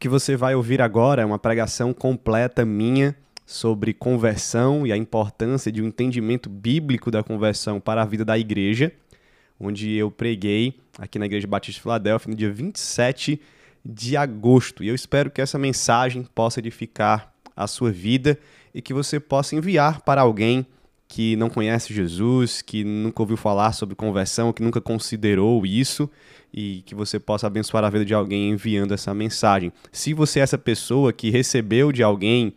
que você vai ouvir agora é uma pregação completa minha sobre conversão e a importância de um entendimento bíblico da conversão para a vida da igreja, onde eu preguei aqui na Igreja Batista de Filadélfia no dia 27 de agosto. E eu espero que essa mensagem possa edificar a sua vida e que você possa enviar para alguém que não conhece Jesus, que nunca ouviu falar sobre conversão, que nunca considerou isso e que você possa abençoar a vida de alguém enviando essa mensagem. Se você é essa pessoa que recebeu de alguém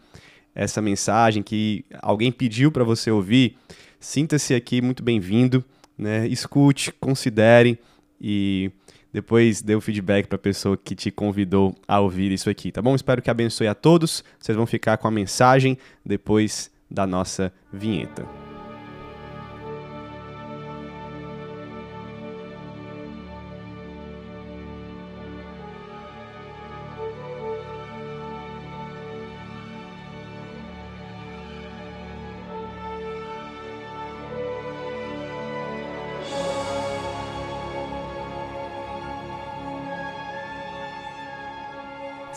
essa mensagem, que alguém pediu para você ouvir, sinta-se aqui muito bem-vindo, né? Escute, considere e depois dê o feedback para a pessoa que te convidou a ouvir isso aqui, tá bom? Espero que abençoe a todos. Vocês vão ficar com a mensagem depois da nossa vinheta.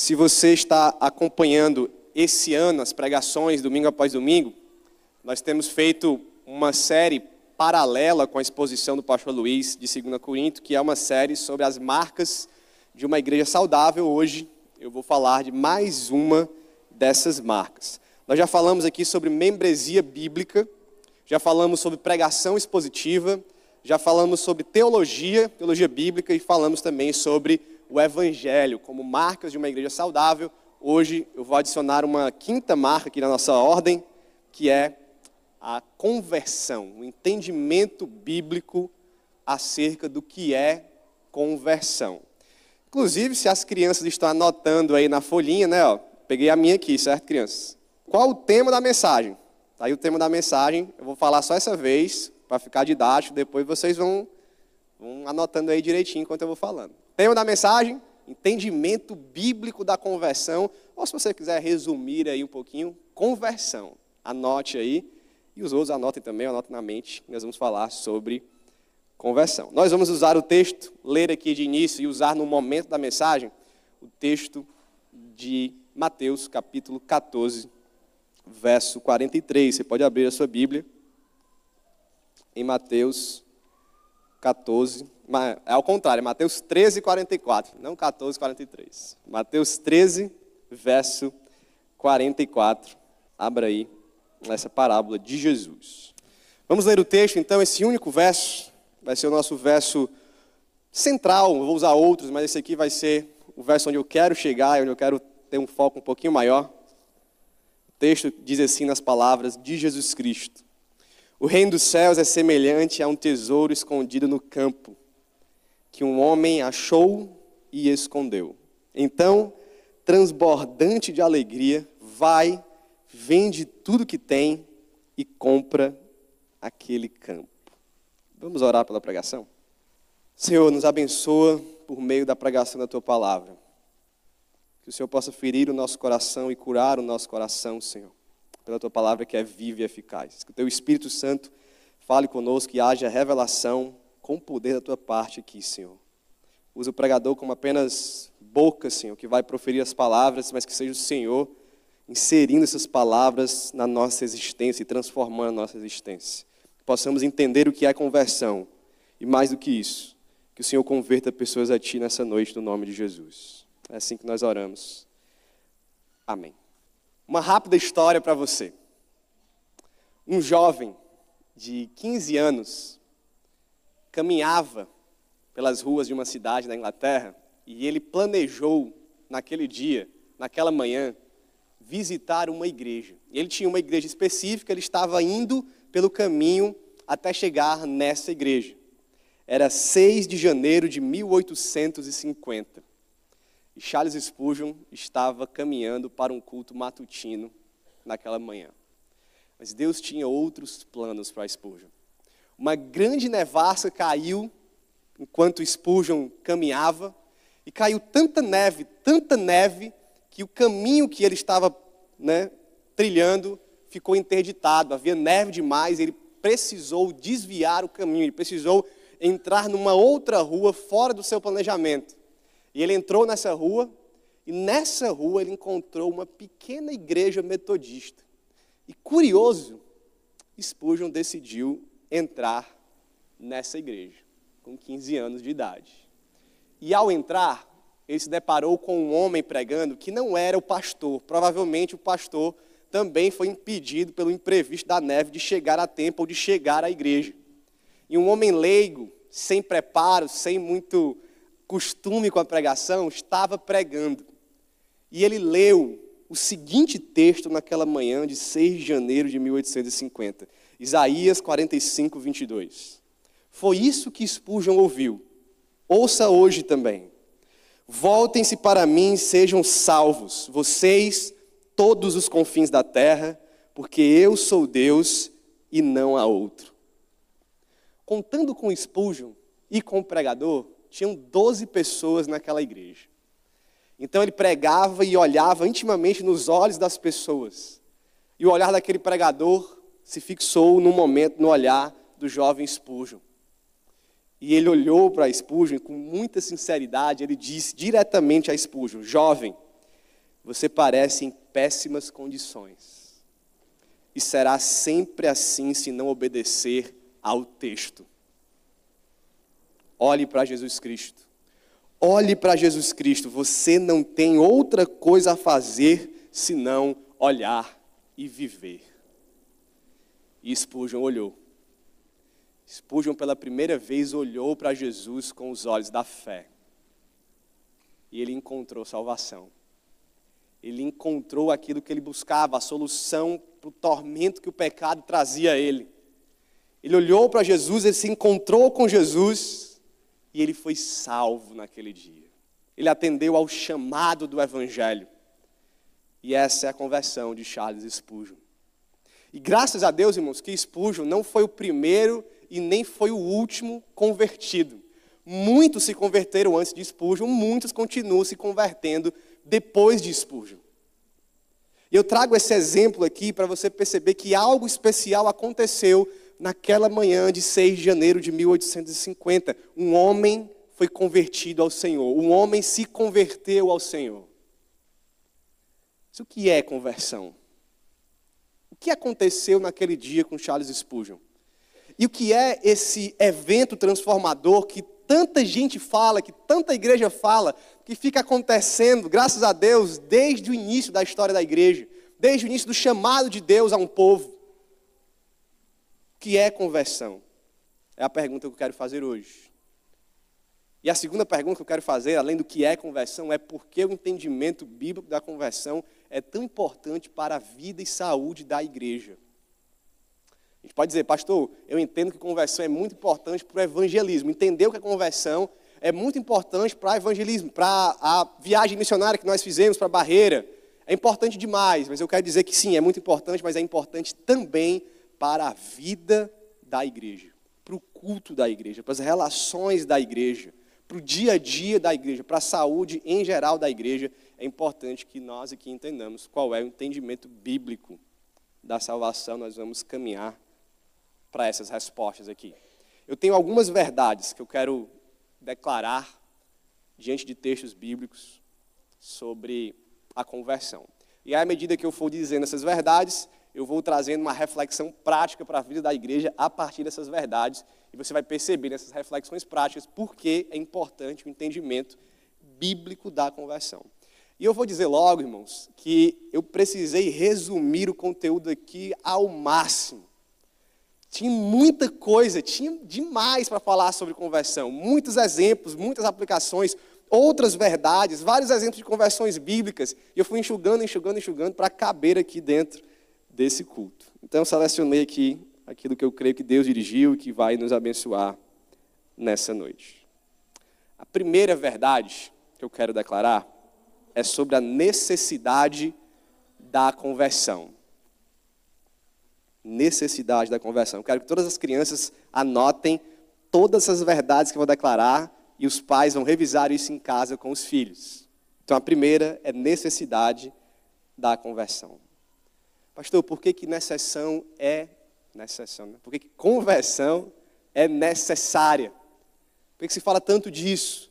Se você está acompanhando esse ano as pregações, domingo após domingo, nós temos feito uma série paralela com a exposição do pastor Luiz de 2 Corinto, que é uma série sobre as marcas de uma igreja saudável. Hoje eu vou falar de mais uma dessas marcas. Nós já falamos aqui sobre membresia bíblica, já falamos sobre pregação expositiva, já falamos sobre teologia, teologia bíblica e falamos também sobre o Evangelho como marcas de uma igreja saudável. Hoje eu vou adicionar uma quinta marca aqui na nossa ordem, que é a conversão, o entendimento bíblico acerca do que é conversão. Inclusive, se as crianças estão anotando aí na folhinha, né? Ó, peguei a minha aqui, certo, crianças? Qual o tema da mensagem? Tá aí o tema da mensagem. Eu vou falar só essa vez, para ficar didático. Depois vocês vão, vão anotando aí direitinho enquanto eu vou falando. Tema da mensagem: entendimento bíblico da conversão. Ou se você quiser resumir aí um pouquinho, conversão. Anote aí. E os outros anotem também, anotem na mente. Nós vamos falar sobre conversão. Nós vamos usar o texto, ler aqui de início e usar no momento da mensagem o texto de Mateus, capítulo 14, verso 43. Você pode abrir a sua Bíblia em Mateus 14, é ao contrário, Mateus 13, 44, não 14, 43. Mateus 13, verso 44. Abra aí essa parábola de Jesus. Vamos ler o texto, então, esse único verso, vai ser o nosso verso central, vou usar outros, mas esse aqui vai ser o verso onde eu quero chegar, onde eu quero ter um foco um pouquinho maior. O texto diz assim nas palavras de Jesus Cristo: O reino dos céus é semelhante a um tesouro escondido no campo que um homem achou e escondeu. Então, transbordante de alegria, vai, vende tudo que tem e compra aquele campo. Vamos orar pela pregação? Senhor, nos abençoa por meio da pregação da tua palavra. Que o Senhor possa ferir o nosso coração e curar o nosso coração, Senhor, pela tua palavra que é viva e eficaz. Que o teu Espírito Santo fale conosco e haja revelação com o poder da tua parte aqui, Senhor. Usa o pregador como apenas boca, Senhor, que vai proferir as palavras, mas que seja o Senhor inserindo essas palavras na nossa existência e transformando a nossa existência. Possamos entender o que é conversão e, mais do que isso, que o Senhor converta pessoas a Ti nessa noite, no nome de Jesus. É assim que nós oramos. Amém. Uma rápida história para você. Um jovem de 15 anos caminhava pelas ruas de uma cidade da Inglaterra e ele planejou, naquele dia, naquela manhã, visitar uma igreja. Ele tinha uma igreja específica, ele estava indo pelo caminho até chegar nessa igreja. Era 6 de janeiro de 1850. E Charles Spurgeon estava caminhando para um culto matutino naquela manhã. Mas Deus tinha outros planos para Spurgeon. Uma grande nevasca caiu enquanto Spurgeon caminhava, e caiu tanta neve, tanta neve, que o caminho que ele estava né, trilhando ficou interditado. Havia neve demais, ele precisou desviar o caminho, ele precisou entrar numa outra rua fora do seu planejamento. E ele entrou nessa rua, e nessa rua ele encontrou uma pequena igreja metodista. E curioso, Spurgeon decidiu entrar nessa igreja, com 15 anos de idade. E ao entrar, ele se deparou com um homem pregando que não era o pastor. Provavelmente o pastor também foi impedido pelo imprevisto da neve de chegar a tempo ou de chegar à igreja. E um homem leigo, sem preparo, sem muito costume com a pregação, estava pregando. E ele leu o seguinte texto naquela manhã de 6 de janeiro de 1850, Isaías 45, 22. Foi isso que Spurgeon ouviu. Ouça hoje também. Voltem-se para mim, sejam salvos, vocês, todos os confins da terra, porque eu sou Deus e não há outro. Contando com Spurgeon e com o pregador, tinham 12 pessoas naquela igreja. Então ele pregava e olhava intimamente nos olhos das pessoas. E o olhar daquele pregador se fixou no momento, no olhar do jovem Spurgeon. E ele olhou para Spurgeon e com muita sinceridade, ele disse diretamente a Spurgeon: Jovem, você parece em péssimas condições. E será sempre assim se não obedecer ao texto. Olhe para Jesus Cristo. Olhe para Jesus Cristo. Você não tem outra coisa a fazer senão olhar e viver. E Spurgeon olhou. Spurgeon, pela primeira vez, olhou para Jesus com os olhos da fé. E ele encontrou salvação. Ele encontrou aquilo que ele buscava, a solução para o tormento que o pecado trazia a ele. Ele olhou para Jesus, ele se encontrou com Jesus e ele foi salvo naquele dia. Ele atendeu ao chamado do Evangelho. E essa é a conversão de Charles Spurgeon. E graças a Deus, irmãos, que Spurgeon não foi o primeiro e nem foi o último convertido. Muitos se converteram antes de Spurgeon, muitos continuam se convertendo depois de Spurgeon. E eu trago esse exemplo aqui para você perceber que algo especial aconteceu naquela manhã de 6 de janeiro de 1850. Um homem foi convertido ao Senhor, um homem se converteu ao Senhor. Isso o que é conversão? O que aconteceu naquele dia com Charles Spurgeon? E o que é esse evento transformador que tanta gente fala, que tanta igreja fala, que fica acontecendo, graças a Deus, desde o início da história da igreja, desde o início do chamado de Deus a um povo? O que é conversão? É a pergunta que eu quero fazer hoje. E a segunda pergunta que eu quero fazer, além do que é conversão, é por que o entendimento bíblico da conversão é tão importante para a vida e saúde da igreja. A gente pode dizer, pastor, eu entendo que conversão é muito importante para o evangelismo. Entendeu que a conversão é muito importante para o evangelismo, para a viagem missionária que nós fizemos para a Barreira. É importante demais, mas eu quero dizer que sim, é muito importante, mas é importante também para a vida da igreja, para o culto da igreja, para as relações da igreja, para o dia a dia da igreja, para a saúde em geral da igreja. É importante que nós aqui entendamos qual é o entendimento bíblico da salvação. Nós vamos caminhar para essas respostas aqui. Eu tenho algumas verdades que eu quero declarar diante de textos bíblicos sobre a conversão. E à medida que eu for dizendo essas verdades, eu vou trazendo uma reflexão prática para a vida da igreja a partir dessas verdades. E você vai perceber nessas reflexões práticas por que é importante o entendimento bíblico da conversão. E eu vou dizer logo, irmãos, que eu precisei resumir o conteúdo aqui ao máximo. Tinha muita coisa, tinha demais para falar sobre conversão. Muitos exemplos, muitas aplicações, outras verdades, vários exemplos de conversões bíblicas. E eu fui enxugando, enxugando, enxugando para caber aqui dentro desse culto. Então eu selecionei aqui aquilo que eu creio que Deus dirigiu e que vai nos abençoar nessa noite. A primeira verdade que eu quero declarar é sobre a necessidade da conversão. Necessidade da conversão. Eu quero que todas as crianças anotem todas as verdades que eu vou declarar e os pais vão revisar isso em casa com os filhos. Então a primeira é necessidade da conversão. Pastor, por que que necessão é necessão, né? Por que, que conversão é necessária? Por que, que se fala tanto disso?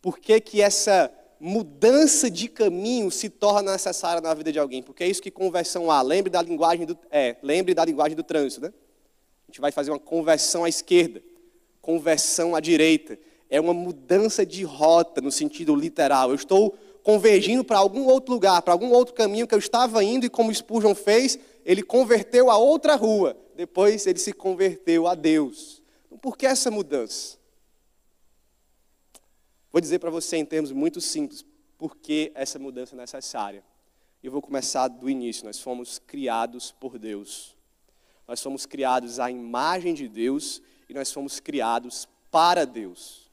Por que que essa mudança de caminho se torna necessária na vida de alguém? Porque é isso que conversão há. Lembre da linguagem do é, lembre da linguagem do trânsito, né? A gente vai fazer uma conversão à esquerda, conversão à direita. É uma mudança de rota no sentido literal. Eu estou convergindo para algum outro lugar, para algum outro caminho que eu estava indo, e como Spurgeon fez, ele converteu a outra rua. Depois ele se converteu a Deus. Então, por que essa mudança? Vou dizer para você em termos muito simples, por que essa mudança é necessária. Eu vou começar do início. Nós fomos criados por Deus. Nós fomos criados à imagem de Deus e nós fomos criados para Deus.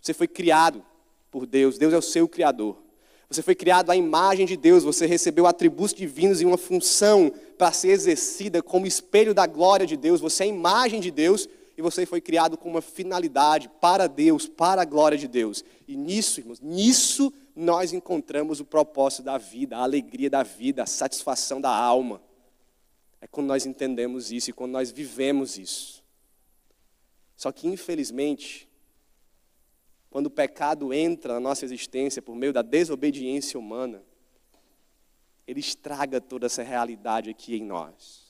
Você foi criado por Deus, Deus é o seu Criador. Você foi criado à imagem de Deus, você recebeu atributos divinos e uma função para ser exercida como espelho da glória de Deus. Você é a imagem de Deus e você foi criado com uma finalidade para Deus, para a glória de Deus. E nisso, irmãos, nisso nós encontramos o propósito da vida, a alegria da vida, a satisfação da alma. É quando nós entendemos isso e quando nós vivemos isso. Só que, infelizmente, quando o pecado entra na nossa existência por meio da desobediência humana, ele estraga toda essa realidade aqui em nós.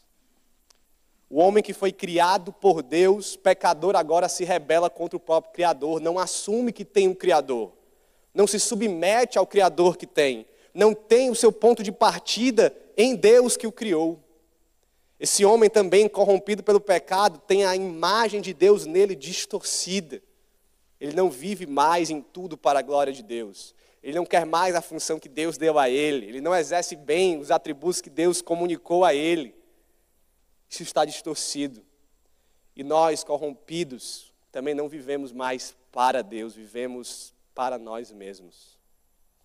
O homem que foi criado por Deus, pecador, agora se rebela contra o próprio Criador, não assume que tem um Criador, não se submete ao Criador que tem, não tem o seu ponto de partida em Deus que o criou. Esse homem também, corrompido pelo pecado, tem a imagem de Deus nele distorcida. Ele não vive mais em tudo para a glória de Deus. Ele não quer mais a função que Deus deu a ele. Ele não exerce bem os atributos que Deus comunicou a ele. Isso está distorcido. E nós, corrompidos, também não vivemos mais para Deus, vivemos para nós mesmos.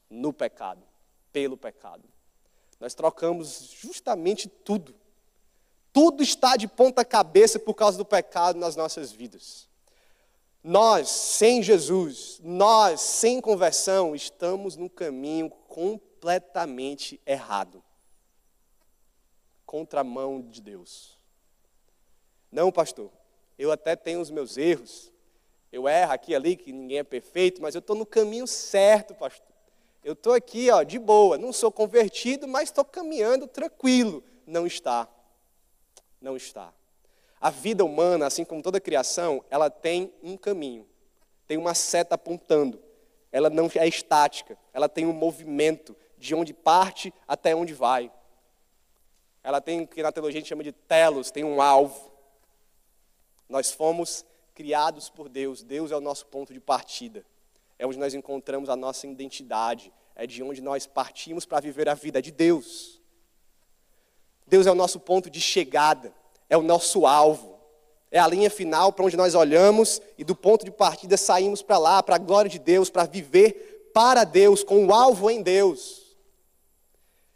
No pecado, pelo pecado. Nós trocamos justamente tudo. Tudo está de ponta cabeça por causa do pecado nas nossas vidas. Nós, sem Jesus, nós, sem conversão, estamos num caminho completamente errado contramão de Deus. Não, pastor, eu até tenho os meus erros, eu erro aqui ali, que ninguém é perfeito, mas eu estou no caminho certo, pastor. Eu estou aqui, ó, de boa, não sou convertido, mas estou caminhando tranquilo. Não está. Não está. A vida humana, assim como toda criação, ela tem um caminho, tem uma seta apontando. Ela não é estática, ela tem um movimento de onde parte até onde vai. Ela tem o que na teologia a gente chama de telos, tem um alvo. Nós fomos criados por Deus, Deus é o nosso ponto de partida. É onde nós encontramos a nossa identidade, é de onde nós partimos para viver a vida de Deus. Deus é o nosso ponto de chegada é o nosso alvo. É a linha final para onde nós olhamos e do ponto de partida saímos para lá, para a glória de Deus, para viver para Deus, com o alvo em Deus.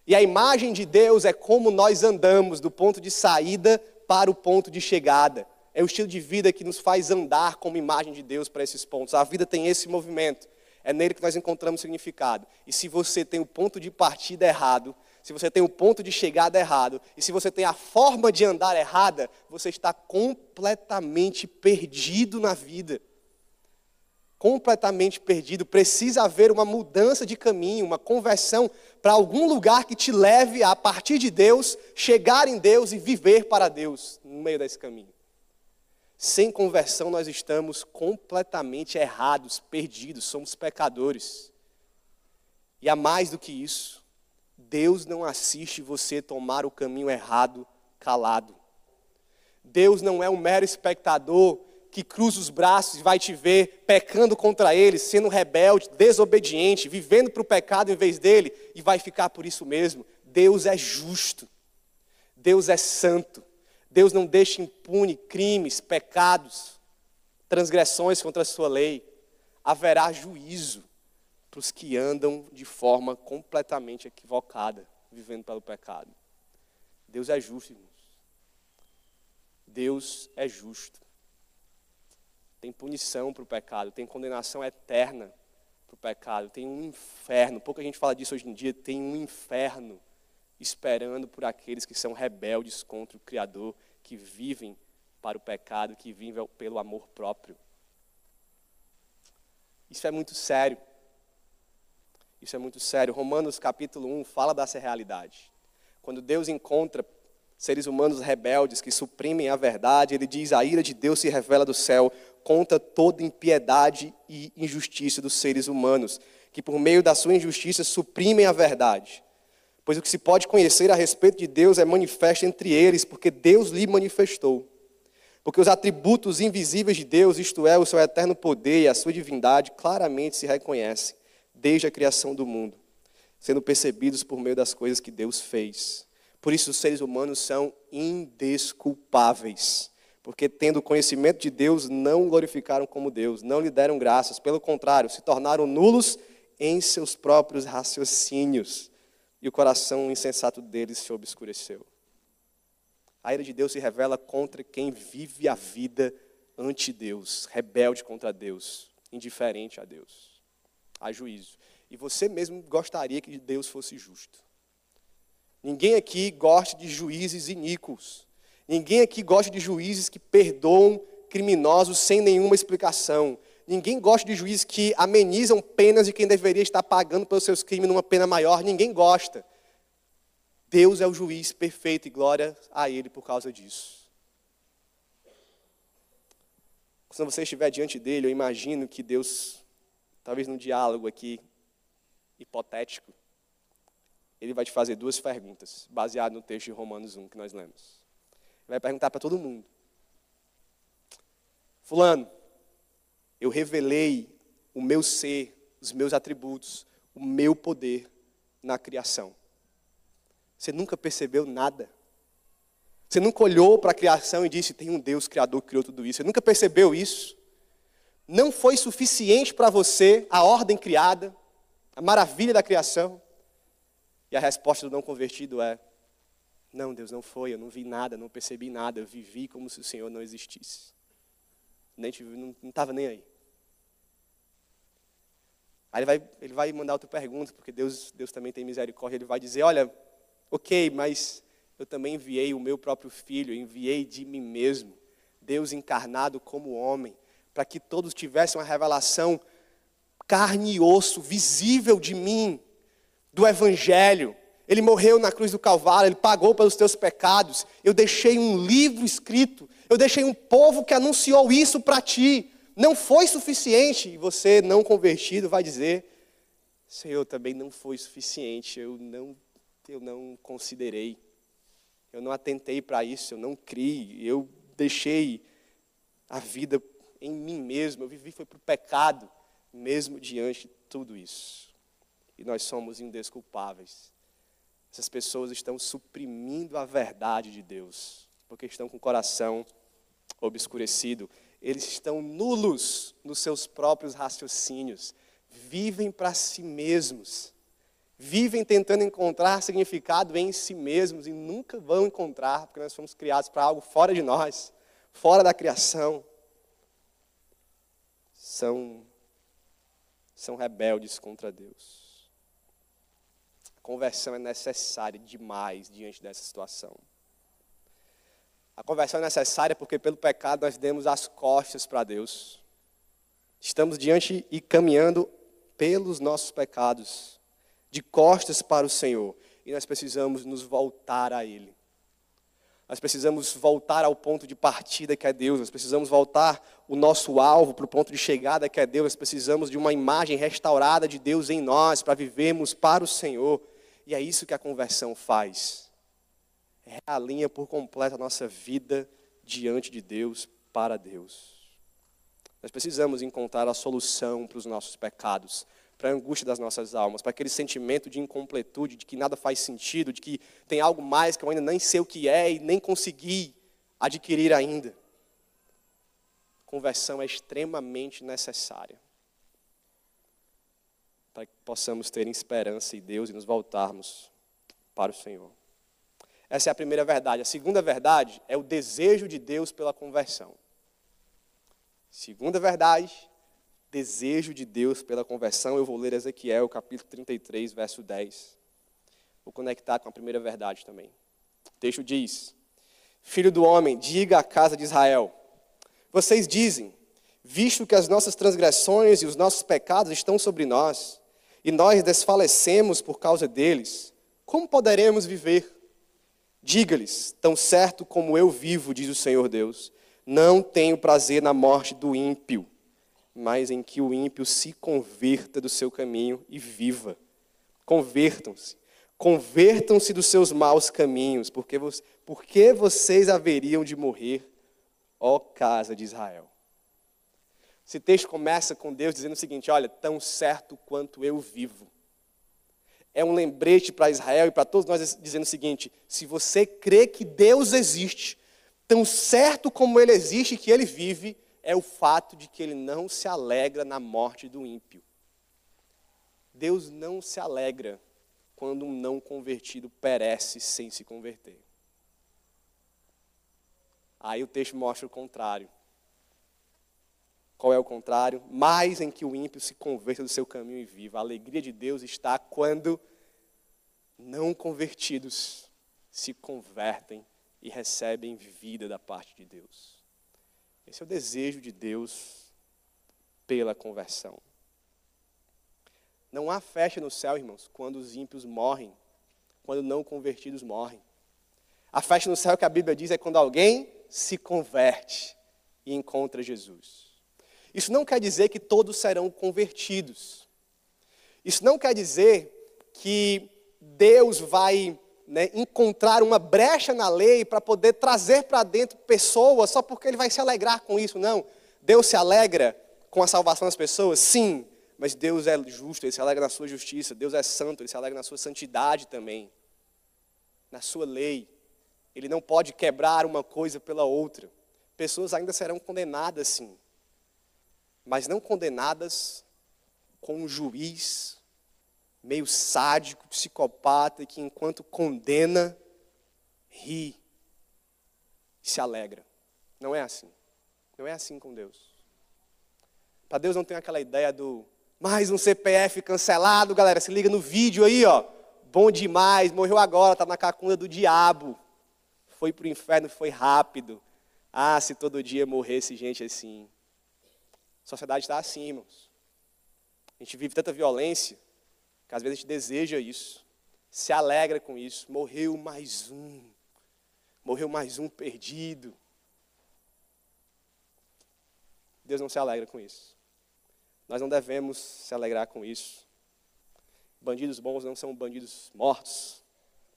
E a imagem de Deus é como nós andamos do ponto de saída para o ponto de chegada. É o estilo de vida que nos faz andar como imagem de Deus para esses pontos. A vida tem esse movimento. É nele que nós encontramos significado. E se você tem o ponto de partida errado, se você tem o ponto de chegada errado, e se você tem a forma de andar errada, você está completamente perdido na vida. Completamente perdido. Precisa haver uma mudança de caminho, uma conversão para algum lugar que te leve a, a partir de Deus, chegar em Deus e viver para Deus no meio desse caminho. Sem conversão, nós estamos completamente errados, perdidos, somos pecadores. E há mais do que isso. Deus não assiste você tomar o caminho errado calado. Deus não é um mero espectador que cruza os braços e vai te ver pecando contra ele, sendo rebelde, desobediente, vivendo para o pecado em vez dele e vai ficar por isso mesmo. Deus é justo. Deus é santo. Deus não deixa impune crimes, pecados, transgressões contra a sua lei. Haverá juízo para os que andam de forma completamente equivocada, vivendo pelo pecado. Deus é justo, irmãos. Deus é justo. Tem punição para o pecado, tem condenação eterna para o pecado, tem um inferno. Pouca gente fala disso hoje em dia. Tem um inferno esperando por aqueles que são rebeldes contra o Criador, que vivem para o pecado, que vivem pelo amor próprio. Isso é muito sério. Isso é muito sério. Romanos capítulo 1 fala dessa realidade. Quando Deus encontra seres humanos rebeldes que suprimem a verdade, ele diz: a ira de Deus se revela do céu contra toda impiedade e injustiça dos seres humanos, que por meio da sua injustiça suprimem a verdade. Pois o que se pode conhecer a respeito de Deus é manifesto entre eles, porque Deus lhe manifestou. Porque os atributos invisíveis de Deus, isto é, o seu eterno poder e a sua divindade, claramente se reconhecem desde a criação do mundo, sendo percebidos por meio das coisas que Deus fez. Por isso, os seres humanos são indesculpáveis, porque, tendo conhecimento de Deus, não glorificaram como Deus, não lhe deram graças, pelo contrário, se tornaram nulos em seus próprios raciocínios, e o coração insensato deles se obscureceu. A ira de Deus se revela contra quem vive a vida ante Deus, rebelde contra Deus, indiferente a Deus. Há juízo. E você mesmo gostaria que Deus fosse justo. Ninguém aqui gosta de juízes iníquos. Ninguém aqui gosta de juízes que perdoam criminosos sem nenhuma explicação. Ninguém gosta de juízes que amenizam penas de quem deveria estar pagando pelos seus crimes numa pena maior. Ninguém gosta. Deus é o juiz perfeito e glória a Ele por causa disso. Quando você estiver diante dele, eu imagino que Deus, talvez num diálogo aqui hipotético, ele vai te fazer duas perguntas, baseado no texto de Romanos 1 que nós lemos. Ele vai perguntar para todo mundo: Fulano, eu revelei o meu ser, os meus atributos, o meu poder na criação. Você nunca percebeu nada. Você nunca olhou para a criação e disse: tem um Deus criador que criou tudo isso. Você nunca percebeu isso. Não foi suficiente para você a ordem criada, a maravilha da criação. E a resposta do não convertido é: não, Deus, não foi. Eu não vi nada, não percebi nada. Eu vivi como se o Senhor não existisse. Nem não estava nem aí. Aí ele vai, ele vai mandar outra pergunta, porque Deus, Deus também tem misericórdia. Ele vai dizer: Olha, Ok, mas eu também enviei o meu próprio filho, enviei de mim mesmo, Deus encarnado como homem, para que todos tivessem uma revelação carne e osso, visível de mim, do Evangelho. Ele morreu na cruz do Calvário, ele pagou pelos teus pecados. Eu deixei um livro escrito, eu deixei um povo que anunciou isso para ti. Não foi suficiente. E você, não convertido, vai dizer: Senhor, também não foi suficiente. Eu não eu não considerei, eu não atentei para isso, eu não criei, eu deixei a vida em mim mesmo, eu vivi foi para o pecado, mesmo diante de tudo isso. E nós somos indesculpáveis. Essas pessoas estão suprimindo a verdade de Deus, porque estão com o coração obscurecido. Eles estão nulos nos seus próprios raciocínios, vivem para si mesmos vivem tentando encontrar significado em si mesmos e nunca vão encontrar, porque nós fomos criados para algo fora de nós, fora da criação. São, são rebeldes contra Deus. A conversão é necessária demais diante dessa situação. A conversão é necessária porque pelo pecado nós demos as costas para Deus. Estamos diante e caminhando pelos nossos pecados de costas para o Senhor. E nós precisamos nos voltar a Ele. Nós precisamos voltar ao ponto de partida que é Deus, nós precisamos voltar o nosso alvo para o ponto de chegada que é Deus, nós precisamos de uma imagem restaurada de Deus em nós para vivermos para o Senhor. E é isso que a conversão faz. Realinha por completo a nossa vida diante de Deus, para Deus. Nós precisamos encontrar a solução para os nossos pecados para a angústia das nossas almas, para aquele sentimento de incompletude, de que nada faz sentido, de que tem algo mais que eu ainda nem sei o que é e nem consegui adquirir ainda. Conversão é extremamente necessária. para que possamos ter esperança em Deus e nos voltarmos para o Senhor. Essa é a primeira verdade. A segunda verdade é o desejo de Deus pela conversão. Segunda verdade, desejo de Deus pela conversão. Eu vou ler Ezequiel, capítulo 33, verso 10. Vou conectar com a primeira verdade também. O texto diz: Filho do homem, diga à casa de Israel: Vocês dizem, visto que as nossas transgressões e os nossos pecados estão sobre nós, e nós desfalecemos por causa deles, como poderemos viver? Diga-lhes, tão certo como eu vivo, diz o Senhor Deus, não tenho prazer na morte do ímpio, mas em que o ímpio se converta do seu caminho e viva. Convertam-se. Convertam-se dos seus maus caminhos, porque, porque vocês haveriam de morrer, ó casa de Israel. Esse texto começa com Deus dizendo o seguinte: Olha, tão certo quanto eu vivo. É um lembrete para Israel e para todos nós dizendo o seguinte: se você crê que Deus existe, tão certo como ele existe que ele vive, é o fato de que ele não se alegra na morte do ímpio. Deus não se alegra quando um não convertido perece sem se converter. Aí o texto mostra o contrário. Qual é o contrário? Mais em que o ímpio se converta do seu caminho e viva. A alegria de Deus está quando não convertidos se convertem e recebem vida da parte de Deus. Esse é o desejo de Deus pela conversão. Não há festa no céu, irmãos, quando os ímpios morrem, quando não convertidos morrem. A festa no céu que a Bíblia diz é quando alguém se converte e encontra Jesus. Isso não quer dizer que todos serão convertidos. Isso não quer dizer que Deus vai né, encontrar uma brecha na lei para poder trazer para dentro pessoas só porque ele vai se alegrar com isso. Não. Deus se alegra com a salvação das pessoas? Sim. Mas Deus é justo, ele se alegra na sua justiça. Deus é santo, ele se alegra na sua santidade também. Na sua lei. Ele não pode quebrar uma coisa pela outra. Pessoas ainda serão condenadas, sim. Mas não condenadas com um juiz meio sádico, psicopata, que enquanto condena, ri e se alegra. Não é assim. Não é assim com Deus. Para Deus não tem aquela ideia do mais um CPF cancelado, galera. Se liga no vídeo aí, ó. Bom demais, morreu agora, tá na cacunda do diabo. Foi pro inferno, foi rápido. Ah, se todo dia morresse gente assim. A sociedade está assim, irmãos. A gente vive tanta violência que às vezes a gente deseja isso, se alegra com isso. Morreu mais um, morreu mais um perdido. Deus não se alegra com isso. Nós não devemos se alegrar com isso. Bandidos bons não são bandidos mortos,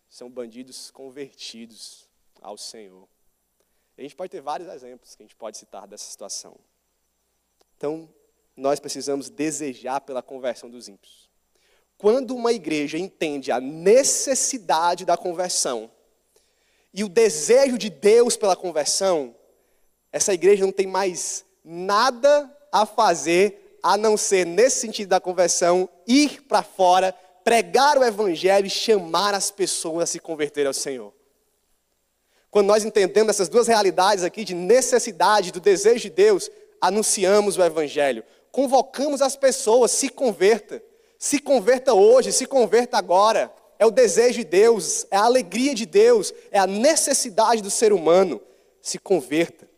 são bandidos convertidos ao Senhor. A gente pode ter vários exemplos que a gente pode citar dessa situação. Então, nós precisamos desejar pela conversão dos ímpios. Quando uma igreja entende a necessidade da conversão e o desejo de Deus pela conversão, essa igreja não tem mais nada a fazer a não ser, nesse sentido da conversão, ir para fora, pregar o evangelho e chamar as pessoas a se converter ao Senhor. Quando nós entendemos essas duas realidades aqui de necessidade do desejo de Deus, anunciamos o evangelho, convocamos as pessoas, se converta. Se converta hoje, se converta agora. É o desejo de Deus, é a alegria de Deus, é a necessidade do ser humano. Se converta.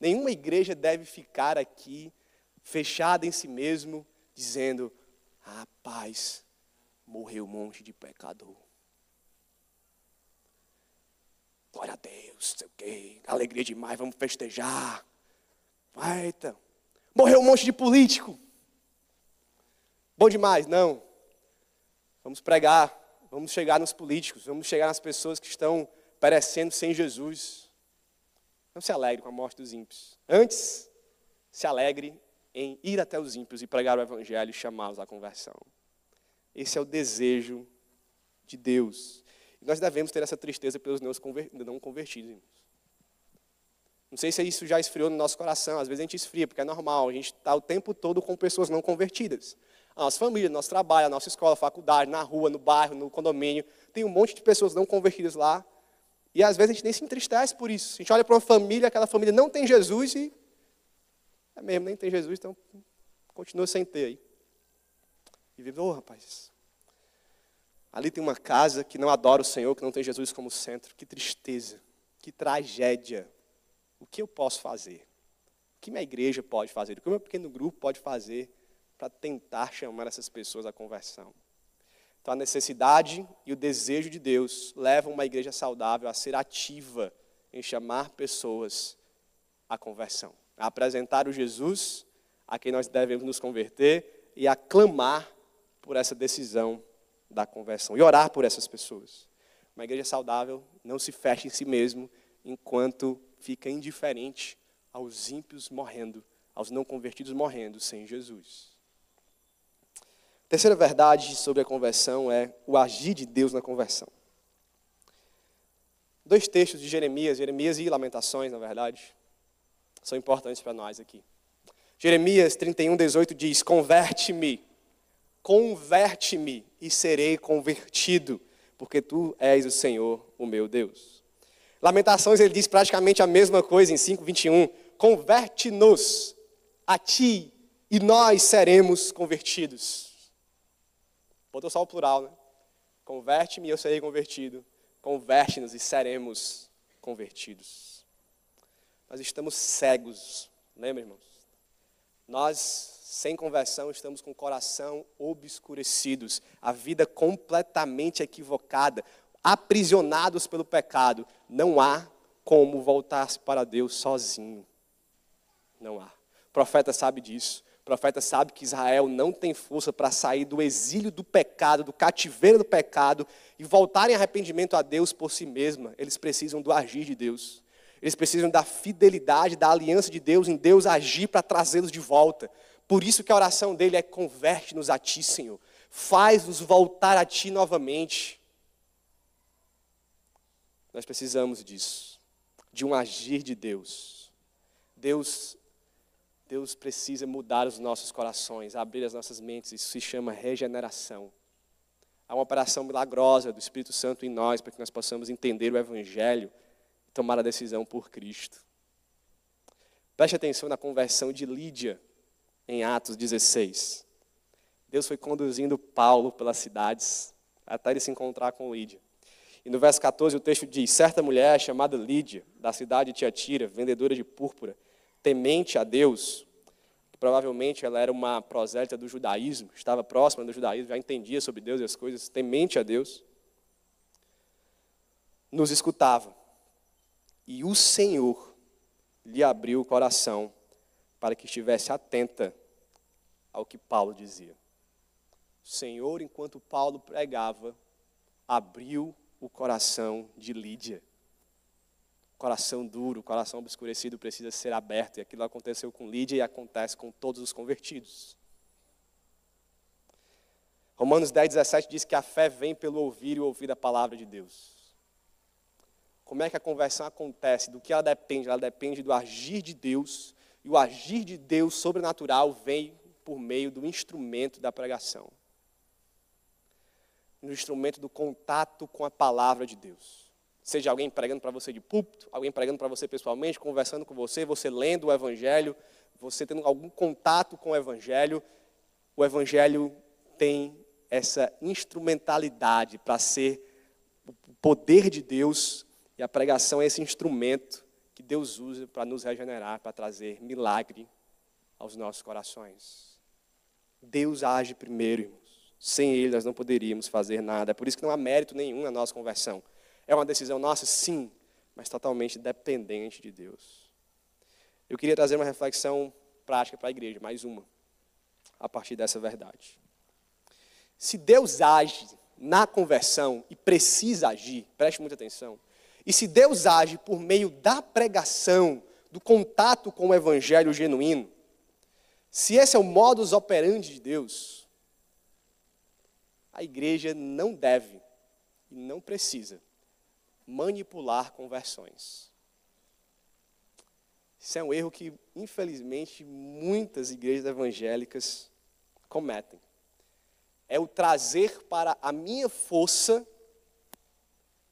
Nenhuma igreja deve ficar aqui fechada em si mesmo, dizendo: rapaz, morreu um monte de pecador. Glória a Deus, sei o quê, alegria demais, vamos festejar. Eita, morreu um monte de político. Bom demais? Não. Vamos pregar, vamos chegar nos políticos, vamos chegar nas pessoas que estão perecendo sem Jesus. Não se alegre com a morte dos ímpios. Antes, se alegre em ir até os ímpios e pregar o evangelho e chamá-los à conversão. Esse é o desejo de Deus. Nós devemos ter essa tristeza pelos não convertidos. Não sei se isso já esfriou no nosso coração. Às vezes a gente esfria, porque é normal. A gente está o tempo todo com pessoas não convertidas. A nossa família, nosso trabalho, a nossa escola, a faculdade, na rua, no bairro, no condomínio. Tem um monte de pessoas não convertidas lá. E às vezes a gente nem se entristece por isso. A gente olha para uma família, aquela família não tem Jesus e. É mesmo, nem tem Jesus, então continua sem ter aí. E vive, oh rapaz. Ali tem uma casa que não adora o Senhor, que não tem Jesus como centro. Que tristeza, que tragédia. O que eu posso fazer? O que minha igreja pode fazer? O que o meu pequeno grupo pode fazer para tentar chamar essas pessoas à conversão? Então, a necessidade e o desejo de Deus levam uma igreja saudável a ser ativa em chamar pessoas à conversão, a apresentar o Jesus a quem nós devemos nos converter e a clamar por essa decisão da conversão e orar por essas pessoas. Uma igreja saudável não se fecha em si mesmo enquanto fica indiferente aos ímpios morrendo, aos não convertidos morrendo sem Jesus. Terceira verdade sobre a conversão é o agir de Deus na conversão. Dois textos de Jeremias, Jeremias e Lamentações, na verdade, são importantes para nós aqui. Jeremias 31, 18 diz: Converte-me, converte-me e serei convertido, porque tu és o Senhor, o meu Deus. Lamentações, ele diz praticamente a mesma coisa em 5, 21. Converte-nos a ti e nós seremos convertidos. Botou só o plural, né? Converte-me e eu serei convertido. Converte-nos e seremos convertidos. Nós estamos cegos, lembra, irmãos? Nós, sem conversão, estamos com o coração obscurecidos, a vida completamente equivocada, aprisionados pelo pecado. Não há como voltar-se para Deus sozinho. Não há. O profeta sabe disso profeta sabe que Israel não tem força para sair do exílio do pecado, do cativeiro do pecado e voltar em arrependimento a Deus por si mesma. Eles precisam do agir de Deus. Eles precisam da fidelidade, da aliança de Deus em Deus agir para trazê-los de volta. Por isso que a oração dele é converte-nos a ti, Senhor. Faz-nos voltar a ti novamente. Nós precisamos disso, de um agir de Deus. Deus Deus precisa mudar os nossos corações, abrir as nossas mentes. Isso se chama regeneração. Há uma operação milagrosa do Espírito Santo em nós para que nós possamos entender o Evangelho e tomar a decisão por Cristo. Preste atenção na conversão de Lídia em Atos 16. Deus foi conduzindo Paulo pelas cidades até ele se encontrar com Lídia. E no verso 14 o texto diz: Certa mulher chamada Lídia, da cidade de Tiatira, vendedora de púrpura, temente a Deus, provavelmente ela era uma prosélita do judaísmo, estava próxima do judaísmo, já entendia sobre Deus e as coisas, temente a Deus, nos escutava. E o Senhor lhe abriu o coração para que estivesse atenta ao que Paulo dizia. O Senhor, enquanto Paulo pregava, abriu o coração de Lídia coração duro, coração obscurecido precisa ser aberto. E aquilo aconteceu com Lídia e acontece com todos os convertidos. Romanos 10, 17 diz que a fé vem pelo ouvir e ouvir a palavra de Deus. Como é que a conversão acontece? Do que ela depende? Ela depende do agir de Deus. E o agir de Deus sobrenatural vem por meio do instrumento da pregação no instrumento do contato com a palavra de Deus. Seja alguém pregando para você de púlpito, alguém pregando para você pessoalmente, conversando com você, você lendo o Evangelho, você tendo algum contato com o Evangelho. O Evangelho tem essa instrumentalidade para ser o poder de Deus e a pregação é esse instrumento que Deus usa para nos regenerar, para trazer milagre aos nossos corações. Deus age primeiro, irmãos. Sem Ele nós não poderíamos fazer nada. É por isso que não há mérito nenhum na nossa conversão. É uma decisão nossa? Sim, mas totalmente dependente de Deus. Eu queria trazer uma reflexão prática para a igreja, mais uma, a partir dessa verdade. Se Deus age na conversão e precisa agir, preste muita atenção, e se Deus age por meio da pregação, do contato com o evangelho genuíno, se esse é o modus operandi de Deus, a igreja não deve e não precisa manipular conversões. Isso é um erro que, infelizmente, muitas igrejas evangélicas cometem. é o trazer para a minha força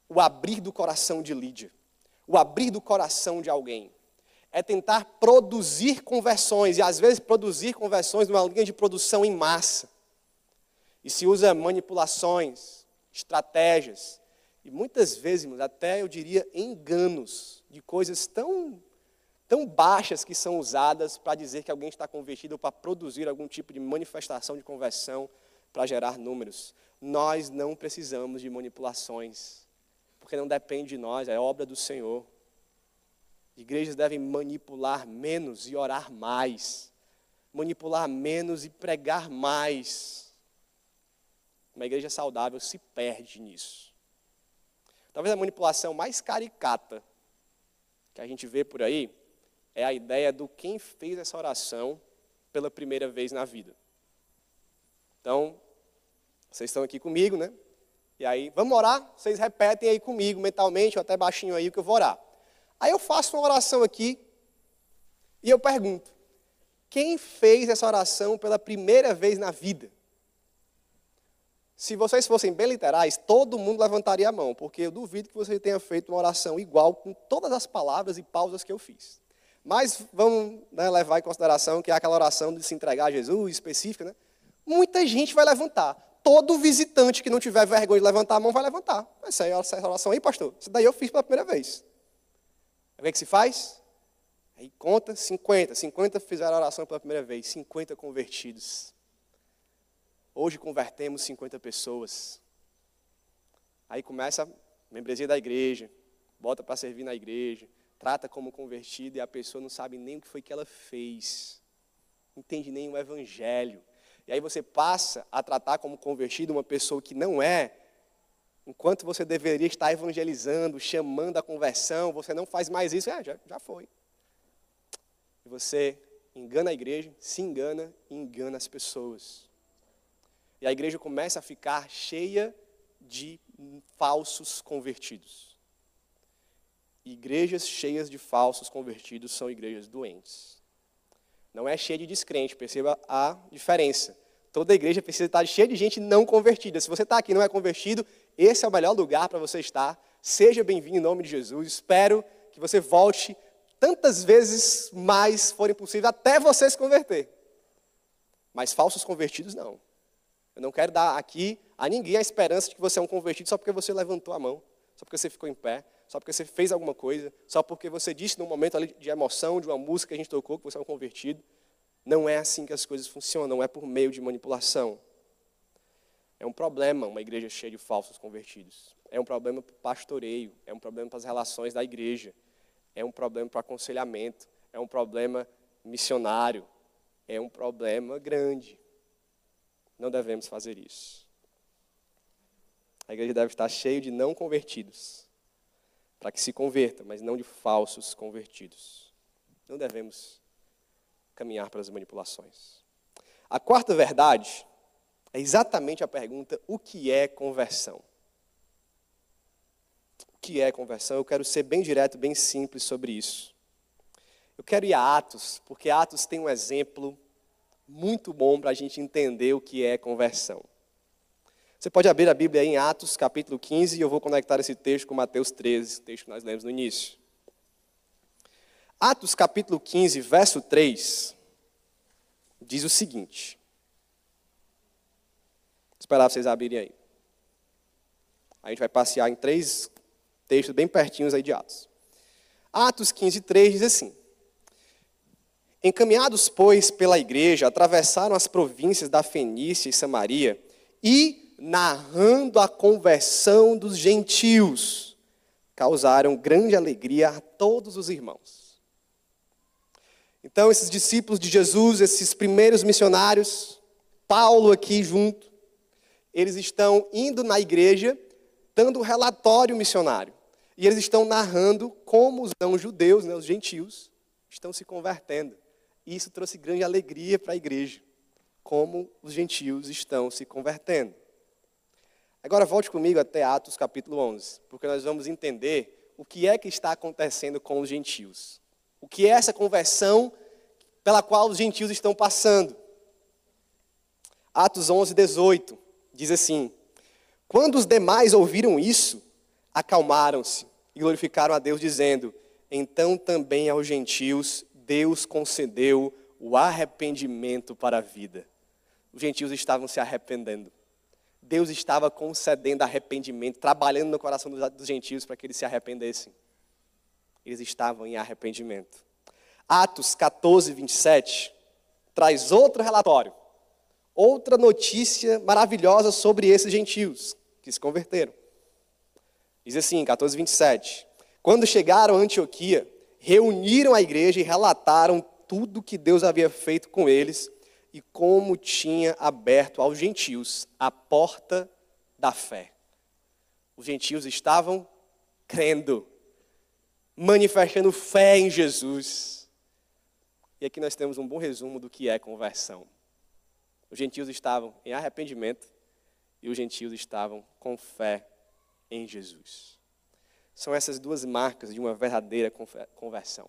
o abrir do coração de Lídia, o abrir do coração de alguém. É tentar produzir conversões, e às vezes produzir conversões numa linha de produção em massa. E se usa manipulações, estratégias, e muitas vezes, até eu diria enganos, de coisas tão, tão baixas que são usadas para dizer que alguém está convertido ou para produzir algum tipo de manifestação de conversão para gerar números. Nós não precisamos de manipulações, porque não depende de nós, é obra do Senhor. Igrejas devem manipular menos e orar mais, manipular menos e pregar mais. Uma igreja saudável se perde nisso. Talvez a manipulação mais caricata que a gente vê por aí é a ideia do quem fez essa oração pela primeira vez na vida. Então, vocês estão aqui comigo, né? E aí, vamos orar? Vocês repetem aí comigo mentalmente, ou até baixinho aí, que eu vou orar. Aí eu faço uma oração aqui e eu pergunto: quem fez essa oração pela primeira vez na vida? Se vocês fossem bem literais, todo mundo levantaria a mão, porque eu duvido que você tenha feito uma oração igual com todas as palavras e pausas que eu fiz. Mas vamos né, levar em consideração que é aquela oração de se entregar a Jesus específica, né? Muita gente vai levantar. Todo visitante que não tiver vergonha de levantar a mão vai levantar. Essa é essa oração aí, pastor. Isso daí eu fiz pela primeira vez. O que, é que se faz? Aí conta 50. 50 fizeram a oração pela primeira vez. 50 convertidos. Hoje convertemos 50 pessoas. Aí começa a membresia da igreja, bota para servir na igreja, trata como convertido e a pessoa não sabe nem o que foi que ela fez. Não entende nem o evangelho. E aí você passa a tratar como convertido uma pessoa que não é, enquanto você deveria estar evangelizando, chamando a conversão, você não faz mais isso, é, já, já foi. E você engana a igreja, se engana e engana as pessoas. E a igreja começa a ficar cheia de falsos convertidos. Igrejas cheias de falsos convertidos são igrejas doentes. Não é cheia de descrente, perceba a diferença. Toda igreja precisa estar cheia de gente não convertida. Se você está aqui e não é convertido, esse é o melhor lugar para você estar. Seja bem-vindo em nome de Jesus. Espero que você volte tantas vezes mais forem possível até você se converter. Mas falsos convertidos não. Eu não quero dar aqui a ninguém a esperança de que você é um convertido só porque você levantou a mão, só porque você ficou em pé, só porque você fez alguma coisa, só porque você disse num momento ali de emoção, de uma música que a gente tocou, que você é um convertido. Não é assim que as coisas funcionam, não é por meio de manipulação. É um problema uma igreja cheia de falsos convertidos. É um problema para o pastoreio, é um problema para as relações da igreja, é um problema para o aconselhamento, é um problema missionário, é um problema grande. Não devemos fazer isso. A igreja deve estar cheia de não convertidos, para que se converta, mas não de falsos convertidos. Não devemos caminhar para as manipulações. A quarta verdade é exatamente a pergunta: o que é conversão? O que é conversão? Eu quero ser bem direto, bem simples sobre isso. Eu quero ir a Atos, porque Atos tem um exemplo muito bom para a gente entender o que é conversão. Você pode abrir a Bíblia em Atos, capítulo 15, e eu vou conectar esse texto com Mateus 13, texto que nós lemos no início. Atos, capítulo 15, verso 3, diz o seguinte. Vou esperar vocês abrirem aí. A gente vai passear em três textos bem pertinhos aí de Atos. Atos 15, 3 diz assim: Encaminhados, pois, pela igreja, atravessaram as províncias da Fenícia e Samaria e, narrando a conversão dos gentios, causaram grande alegria a todos os irmãos. Então, esses discípulos de Jesus, esses primeiros missionários, Paulo aqui junto, eles estão indo na igreja, dando relatório missionário. E eles estão narrando como os não-judeus, né, os gentios, estão se convertendo. E isso trouxe grande alegria para a igreja, como os gentios estão se convertendo. Agora volte comigo até Atos capítulo 11, porque nós vamos entender o que é que está acontecendo com os gentios. O que é essa conversão pela qual os gentios estão passando. Atos 11, 18 Diz assim: Quando os demais ouviram isso, acalmaram-se e glorificaram a Deus, dizendo: Então também aos gentios Deus concedeu o arrependimento para a vida. Os gentios estavam se arrependendo. Deus estava concedendo arrependimento, trabalhando no coração dos gentios para que eles se arrependessem. Eles estavam em arrependimento. Atos 14, 27 traz outro relatório, outra notícia maravilhosa sobre esses gentios que se converteram. Diz assim, 14, 27. Quando chegaram a Antioquia, reuniram a igreja e relataram tudo que Deus havia feito com eles e como tinha aberto aos gentios a porta da fé. Os gentios estavam crendo, manifestando fé em Jesus. E aqui nós temos um bom resumo do que é conversão. Os gentios estavam em arrependimento e os gentios estavam com fé em Jesus. São essas duas marcas de uma verdadeira conversão: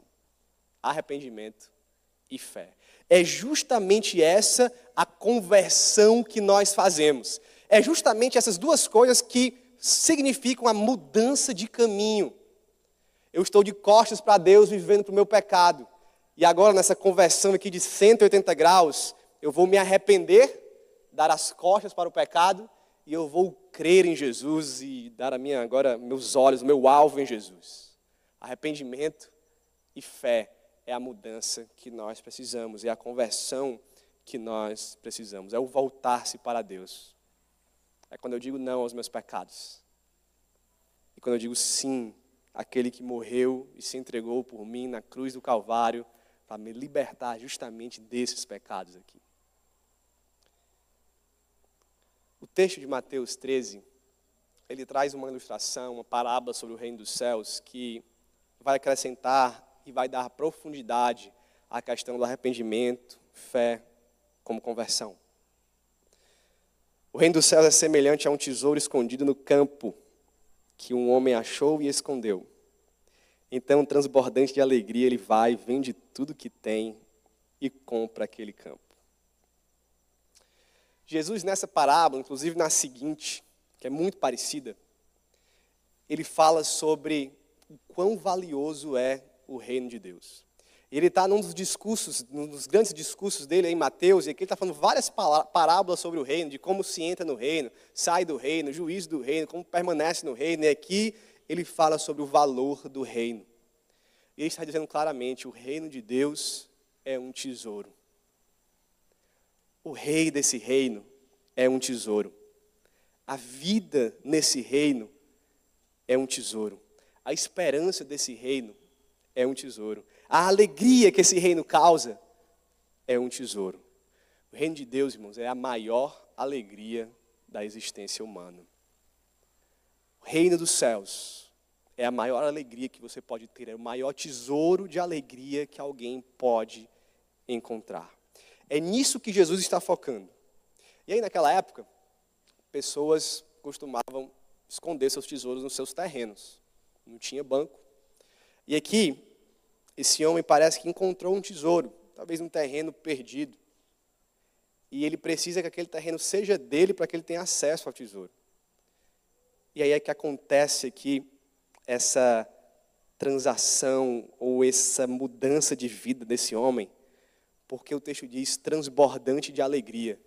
arrependimento e fé. É justamente essa a conversão que nós fazemos. É justamente essas duas coisas que significam a mudança de caminho. Eu estou de costas para Deus, vivendo para o meu pecado. E agora, nessa conversão aqui de 180 graus, eu vou me arrepender, dar as costas para o pecado, e eu vou crer em Jesus e dar a minha agora meus olhos, meu alvo em Jesus. Arrependimento e fé é a mudança que nós precisamos, é a conversão que nós precisamos, é o voltar-se para Deus. É quando eu digo não aos meus pecados. E quando eu digo sim àquele que morreu e se entregou por mim na cruz do Calvário para me libertar justamente desses pecados aqui. O texto de Mateus 13, ele traz uma ilustração, uma parábola sobre o reino dos céus que vai acrescentar e vai dar profundidade à questão do arrependimento, fé, como conversão. O reino dos céus é semelhante a um tesouro escondido no campo que um homem achou e escondeu. Então, transbordante de alegria, ele vai, vende tudo que tem e compra aquele campo. Jesus, nessa parábola, inclusive na seguinte, que é muito parecida, ele fala sobre o quão valioso é o reino de Deus. Ele está num dos discursos, num dos grandes discursos dele em Mateus, e aqui ele está falando várias parábolas sobre o reino, de como se entra no reino, sai do reino, juízo do reino, como permanece no reino, e aqui ele fala sobre o valor do reino. E ele está dizendo claramente: o reino de Deus é um tesouro. O rei desse reino é um tesouro. A vida nesse reino é um tesouro. A esperança desse reino é um tesouro. A alegria que esse reino causa é um tesouro. O reino de Deus, irmãos, é a maior alegria da existência humana. O reino dos céus é a maior alegria que você pode ter, é o maior tesouro de alegria que alguém pode encontrar. É nisso que Jesus está focando. E aí, naquela época, pessoas costumavam esconder seus tesouros nos seus terrenos. Não tinha banco. E aqui, esse homem parece que encontrou um tesouro, talvez um terreno perdido. E ele precisa que aquele terreno seja dele para que ele tenha acesso ao tesouro. E aí é que acontece aqui essa transação ou essa mudança de vida desse homem, porque o texto diz transbordante de alegria.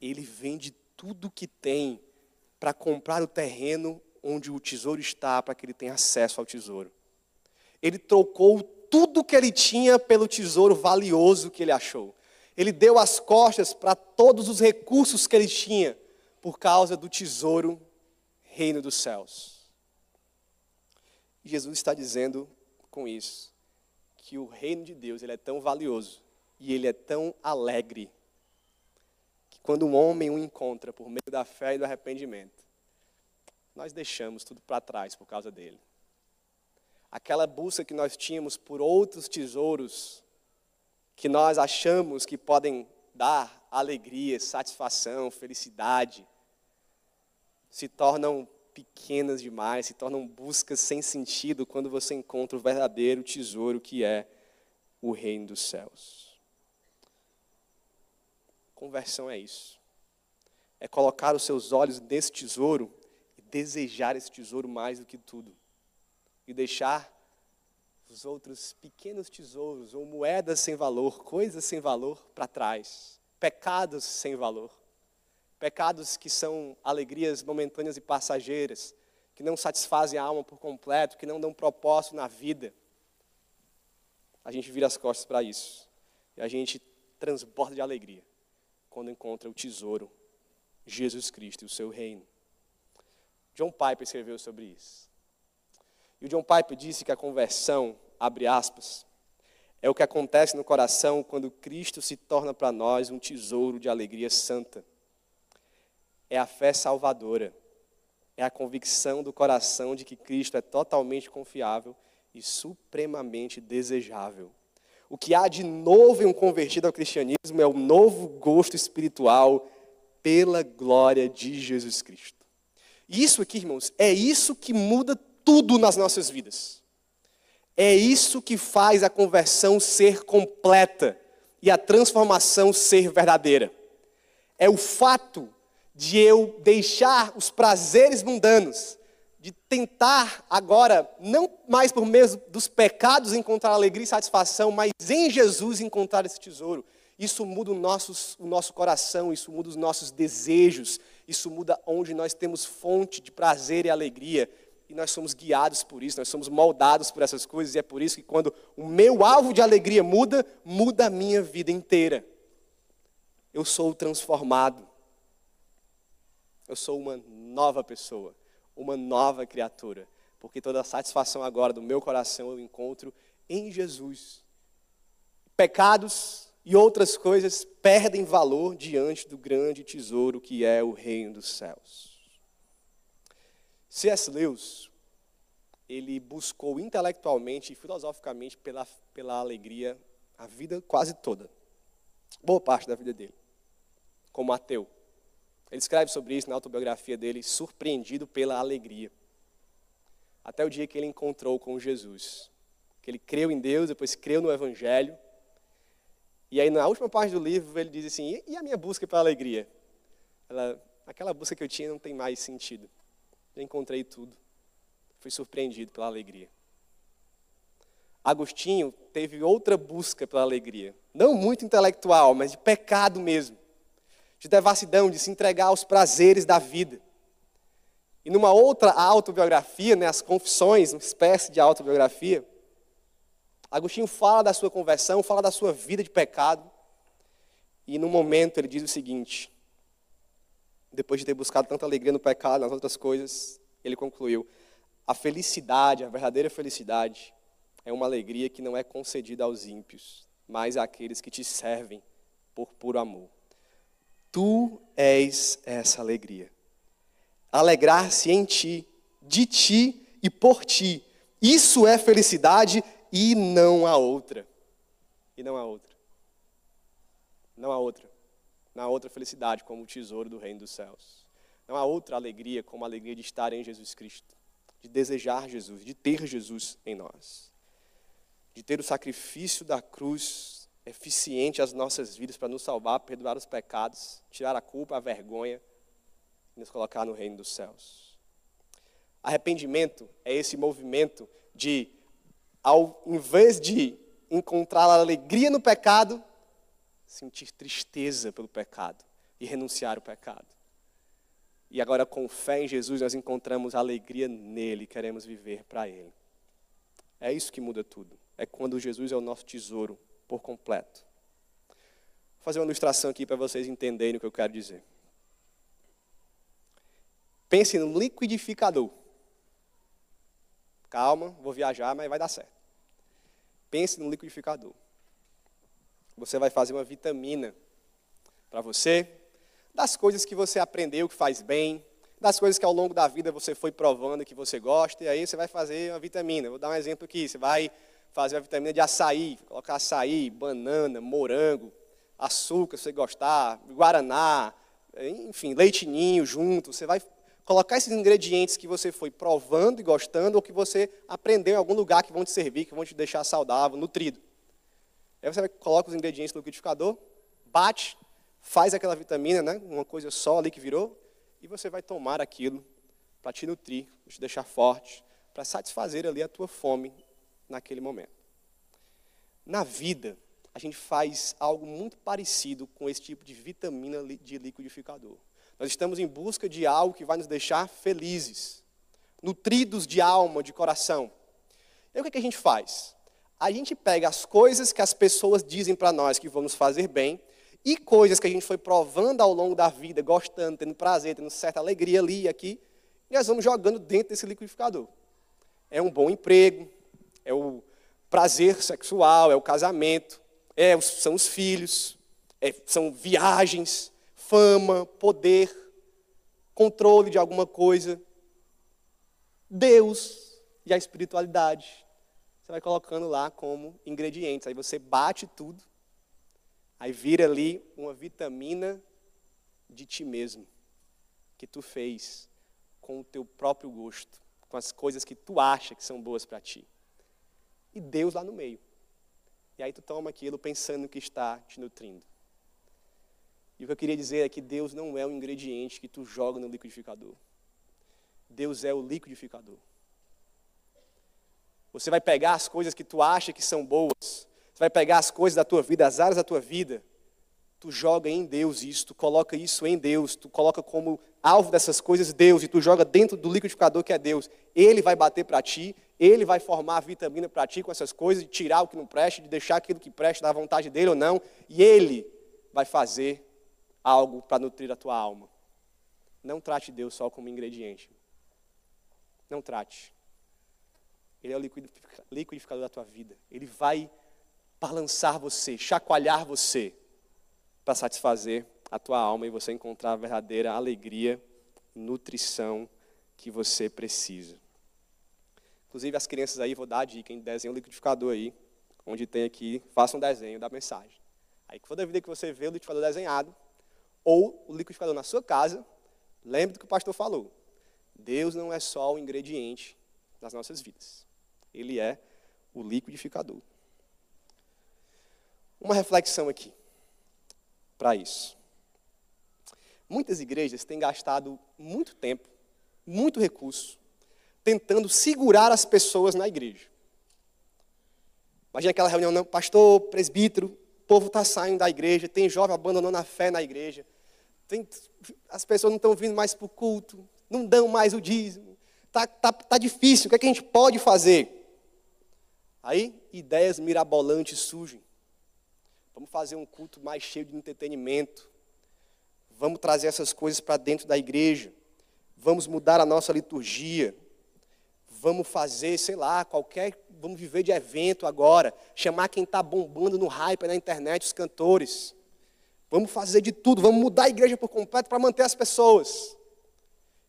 Ele vende tudo que tem para comprar o terreno onde o tesouro está, para que ele tenha acesso ao tesouro. Ele trocou tudo que ele tinha pelo tesouro valioso que ele achou. Ele deu as costas para todos os recursos que ele tinha por causa do tesouro reino dos céus. Jesus está dizendo com isso que o reino de Deus ele é tão valioso e ele é tão alegre que quando um homem o encontra por meio da fé e do arrependimento, nós deixamos tudo para trás por causa dele aquela busca que nós tínhamos por outros tesouros que nós achamos que podem dar alegria, satisfação, felicidade, se tornam pequenas demais, se tornam buscas sem sentido quando você encontra o verdadeiro tesouro que é o reino dos céus. Conversão é isso. é colocar os seus olhos nesse tesouro e desejar esse tesouro mais do que tudo. E deixar os outros pequenos tesouros ou moedas sem valor, coisas sem valor para trás, pecados sem valor. Pecados que são alegrias momentâneas e passageiras, que não satisfazem a alma por completo, que não dão propósito na vida. A gente vira as costas para isso. E a gente transborda de alegria quando encontra o tesouro, Jesus Cristo e o seu reino. John Piper escreveu sobre isso. E o John Piper disse que a conversão, abre aspas, é o que acontece no coração quando Cristo se torna para nós um tesouro de alegria santa. É a fé salvadora. É a convicção do coração de que Cristo é totalmente confiável e supremamente desejável. O que há de novo em um convertido ao cristianismo é o novo gosto espiritual pela glória de Jesus Cristo. E isso aqui, irmãos, é isso que muda tudo nas nossas vidas. É isso que faz a conversão ser completa e a transformação ser verdadeira. É o fato de eu deixar os prazeres mundanos, de tentar agora, não mais por meio dos pecados encontrar alegria e satisfação, mas em Jesus encontrar esse tesouro. Isso muda o nosso, o nosso coração, isso muda os nossos desejos, isso muda onde nós temos fonte de prazer e alegria. E nós somos guiados por isso, nós somos moldados por essas coisas, e é por isso que quando o meu alvo de alegria muda, muda a minha vida inteira. Eu sou transformado. Eu sou uma nova pessoa, uma nova criatura, porque toda a satisfação agora do meu coração eu encontro em Jesus. Pecados e outras coisas perdem valor diante do grande tesouro que é o reino dos céus. C.S. Lewis, ele buscou intelectualmente e filosoficamente pela, pela alegria a vida quase toda. Boa parte da vida dele, como ateu. Ele escreve sobre isso na autobiografia dele, surpreendido pela alegria. Até o dia que ele encontrou com Jesus. Que ele creu em Deus, depois creu no Evangelho. E aí, na última parte do livro, ele diz assim: E a minha busca pela alegria? Ela, aquela busca que eu tinha não tem mais sentido. Eu encontrei tudo. Fui surpreendido pela alegria. Agostinho teve outra busca pela alegria. Não muito intelectual, mas de pecado mesmo de devassidão, de se entregar aos prazeres da vida. E numa outra autobiografia, né, as confissões, uma espécie de autobiografia, Agostinho fala da sua conversão, fala da sua vida de pecado. E no momento ele diz o seguinte: depois de ter buscado tanta alegria no pecado, nas outras coisas, ele concluiu: a felicidade, a verdadeira felicidade, é uma alegria que não é concedida aos ímpios, mas àqueles que te servem por puro amor. Tu és essa alegria. Alegrar-se em ti, de ti e por ti. Isso é felicidade e não há outra. E não há outra. Não há outra. Não há outra felicidade como o tesouro do reino dos céus. Não há outra alegria como a alegria de estar em Jesus Cristo, de desejar Jesus, de ter Jesus em nós, de ter o sacrifício da cruz eficiente às nossas vidas para nos salvar, perdoar os pecados, tirar a culpa, a vergonha e nos colocar no reino dos céus. Arrependimento é esse movimento de, ao invés de encontrar alegria no pecado, sentir tristeza pelo pecado e renunciar ao pecado. E agora, com fé em Jesus, nós encontramos alegria nele, queremos viver para ele. É isso que muda tudo. É quando Jesus é o nosso tesouro por completo. Vou fazer uma ilustração aqui para vocês entenderem o que eu quero dizer. Pense no liquidificador. Calma, vou viajar, mas vai dar certo. Pense no liquidificador. Você vai fazer uma vitamina para você, das coisas que você aprendeu que faz bem, das coisas que ao longo da vida você foi provando que você gosta, e aí você vai fazer uma vitamina. Vou dar um exemplo aqui. Você vai fazer a vitamina de açaí, colocar açaí, banana, morango, açúcar, se você gostar, guaraná, enfim, leitinho junto. Você vai colocar esses ingredientes que você foi provando e gostando ou que você aprendeu em algum lugar que vão te servir, que vão te deixar saudável, nutrido. Aí você coloca os ingredientes no liquidificador, bate, faz aquela vitamina, né? Uma coisa só ali que virou, e você vai tomar aquilo para te nutrir, te deixar forte, para satisfazer ali a tua fome naquele momento. Na vida, a gente faz algo muito parecido com esse tipo de vitamina de liquidificador. Nós estamos em busca de algo que vai nos deixar felizes, nutridos de alma, de coração. E o que, é que a gente faz? A gente pega as coisas que as pessoas dizem para nós que vão nos fazer bem e coisas que a gente foi provando ao longo da vida, gostando, tendo prazer, tendo certa alegria ali e aqui, e nós vamos jogando dentro desse liquidificador. É um bom emprego, é o prazer sexual, é o casamento, é, são os filhos, é, são viagens, fama, poder, controle de alguma coisa, Deus e a espiritualidade. Você vai colocando lá como ingredientes. Aí você bate tudo, aí vira ali uma vitamina de ti mesmo, que tu fez com o teu próprio gosto, com as coisas que tu acha que são boas para ti. E Deus lá no meio. E aí tu toma aquilo pensando que está te nutrindo. E o que eu queria dizer é que Deus não é um ingrediente que tu joga no liquidificador. Deus é o liquidificador. Você vai pegar as coisas que tu acha que são boas, você vai pegar as coisas da tua vida, as áreas da tua vida, tu joga em Deus isso, tu coloca isso em Deus, tu coloca como alvo dessas coisas Deus e tu joga dentro do liquidificador que é Deus. Ele vai bater para ti, ele vai formar a vitamina para ti com essas coisas, de tirar o que não presta, de deixar aquilo que presta da vontade dele ou não, e ele vai fazer algo para nutrir a tua alma. Não trate Deus só como ingrediente. Não trate. Ele é o liquidificador da tua vida. Ele vai balançar você, chacoalhar você para satisfazer a tua alma e você encontrar a verdadeira alegria, nutrição que você precisa. Inclusive, as crianças aí, vou dar a dica, em desenho o liquidificador aí, onde tem aqui, faça um desenho da mensagem. Aí, toda vida que você vê o liquidificador desenhado, ou o liquidificador na sua casa, lembre do que o pastor falou. Deus não é só o ingrediente das nossas vidas. Ele é o liquidificador. Uma reflexão aqui para isso. Muitas igrejas têm gastado muito tempo, muito recurso, tentando segurar as pessoas na igreja. Imagina aquela reunião, não, pastor, presbítero, o povo está saindo da igreja, tem jovem abandonando a fé na igreja, tem, as pessoas não estão vindo mais para o culto, não dão mais o dízimo, está tá, tá difícil, o que, é que a gente pode fazer? Aí, ideias mirabolantes surgem. Vamos fazer um culto mais cheio de entretenimento. Vamos trazer essas coisas para dentro da igreja. Vamos mudar a nossa liturgia. Vamos fazer, sei lá, qualquer. Vamos viver de evento agora. Chamar quem está bombando no hype na internet, os cantores. Vamos fazer de tudo. Vamos mudar a igreja por completo para manter as pessoas.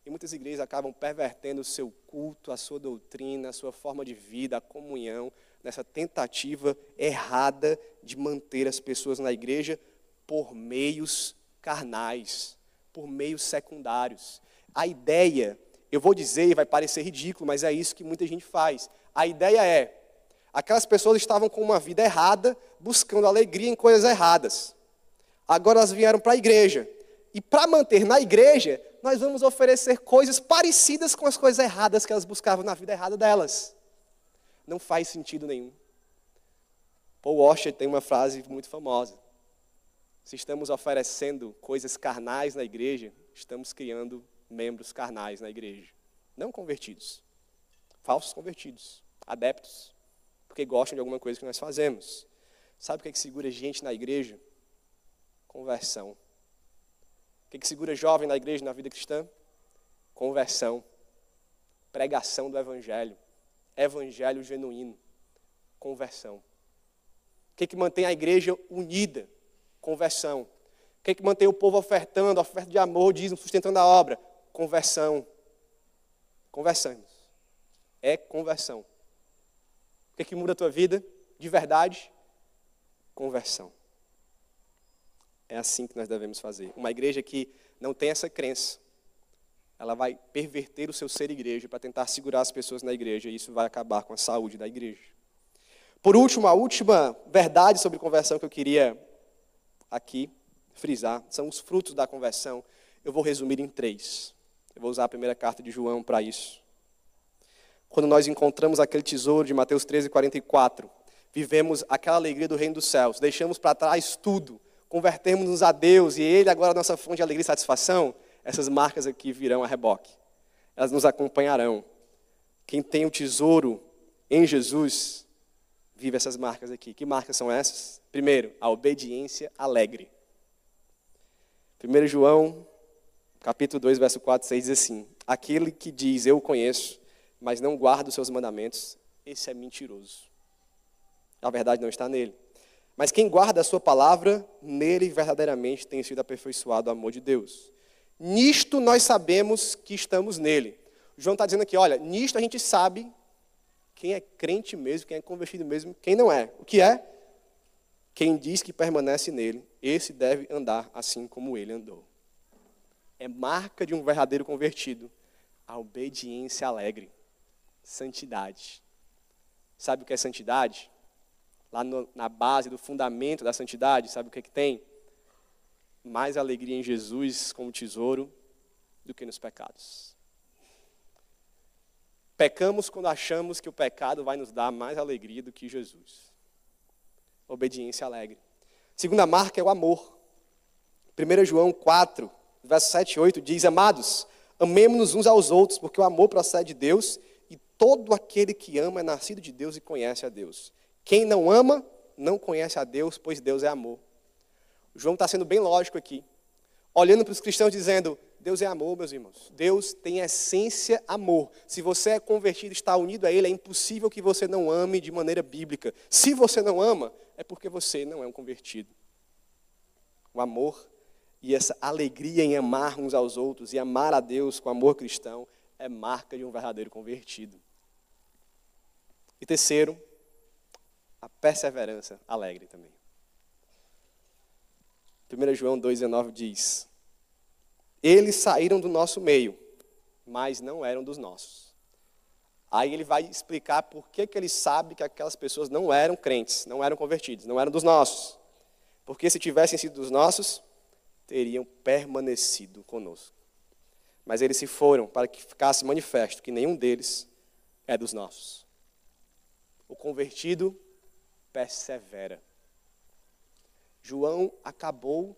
E muitas igrejas acabam pervertendo o seu culto, a sua doutrina, a sua forma de vida, a comunhão, nessa tentativa errada de manter as pessoas na igreja por meios carnais, por meios secundários. A ideia, eu vou dizer, vai parecer ridículo, mas é isso que muita gente faz. A ideia é: aquelas pessoas estavam com uma vida errada, buscando alegria em coisas erradas. Agora elas vieram para a igreja. E para manter na igreja, nós vamos oferecer coisas parecidas com as coisas erradas que elas buscavam na vida errada delas não faz sentido nenhum. Paul Washer tem uma frase muito famosa. Se estamos oferecendo coisas carnais na igreja, estamos criando membros carnais na igreja. Não convertidos. Falsos convertidos. Adeptos. Porque gostam de alguma coisa que nós fazemos. Sabe o que, é que segura gente na igreja? Conversão. O que, é que segura jovem na igreja, na vida cristã? Conversão. Pregação do Evangelho evangelho genuíno, conversão. O que, é que mantém a igreja unida? Conversão. O que, é que mantém o povo ofertando, oferta de amor, dízimo, sustentando a obra? Conversão. Conversamos. É conversão. O que, é que muda a tua vida de verdade? Conversão. É assim que nós devemos fazer. Uma igreja que não tem essa crença, ela vai perverter o seu ser igreja para tentar segurar as pessoas na igreja, e isso vai acabar com a saúde da igreja. Por último, a última verdade sobre conversão que eu queria aqui frisar, são os frutos da conversão. Eu vou resumir em três. Eu vou usar a primeira carta de João para isso. Quando nós encontramos aquele tesouro de Mateus 13, 44, vivemos aquela alegria do reino dos céus, deixamos para trás tudo, convertemos-nos a Deus e Ele agora a nossa fonte de alegria e satisfação, essas marcas aqui virão a reboque. Elas nos acompanharão. Quem tem o tesouro em Jesus, vive essas marcas aqui. Que marcas são essas? Primeiro, a obediência alegre. 1 João, capítulo 2, verso 4, 6 diz assim: Aquele que diz, eu o conheço, mas não guarda os seus mandamentos, esse é mentiroso. A verdade não está nele. Mas quem guarda a sua palavra, nele verdadeiramente tem sido aperfeiçoado o amor de Deus. Nisto nós sabemos que estamos nele. João está dizendo aqui, olha, nisto a gente sabe quem é crente mesmo, quem é convertido mesmo, quem não é. O que é? Quem diz que permanece nele, esse deve andar assim como ele andou. É marca de um verdadeiro convertido a obediência alegre, santidade. Sabe o que é santidade? Lá no, na base do fundamento da santidade, sabe o que, é que tem? Mais alegria em Jesus como tesouro do que nos pecados. Pecamos quando achamos que o pecado vai nos dar mais alegria do que Jesus. Obediência alegre. Segunda marca é o amor. 1 João 4, verso 7 e 8 diz: Amados, amemos-nos uns aos outros, porque o amor procede de Deus, e todo aquele que ama é nascido de Deus e conhece a Deus. Quem não ama, não conhece a Deus, pois Deus é amor. João está sendo bem lógico aqui, olhando para os cristãos dizendo: Deus é amor, meus irmãos. Deus tem essência amor. Se você é convertido, está unido a Ele, é impossível que você não ame de maneira bíblica. Se você não ama, é porque você não é um convertido. O amor e essa alegria em amar uns aos outros e amar a Deus com amor cristão é marca de um verdadeiro convertido. E terceiro, a perseverança alegre também. 1 João 2,19 diz: eles saíram do nosso meio, mas não eram dos nossos. Aí ele vai explicar por que, que ele sabe que aquelas pessoas não eram crentes, não eram convertidos, não eram dos nossos. Porque se tivessem sido dos nossos, teriam permanecido conosco. Mas eles se foram para que ficasse manifesto que nenhum deles é dos nossos. O convertido persevera. João acabou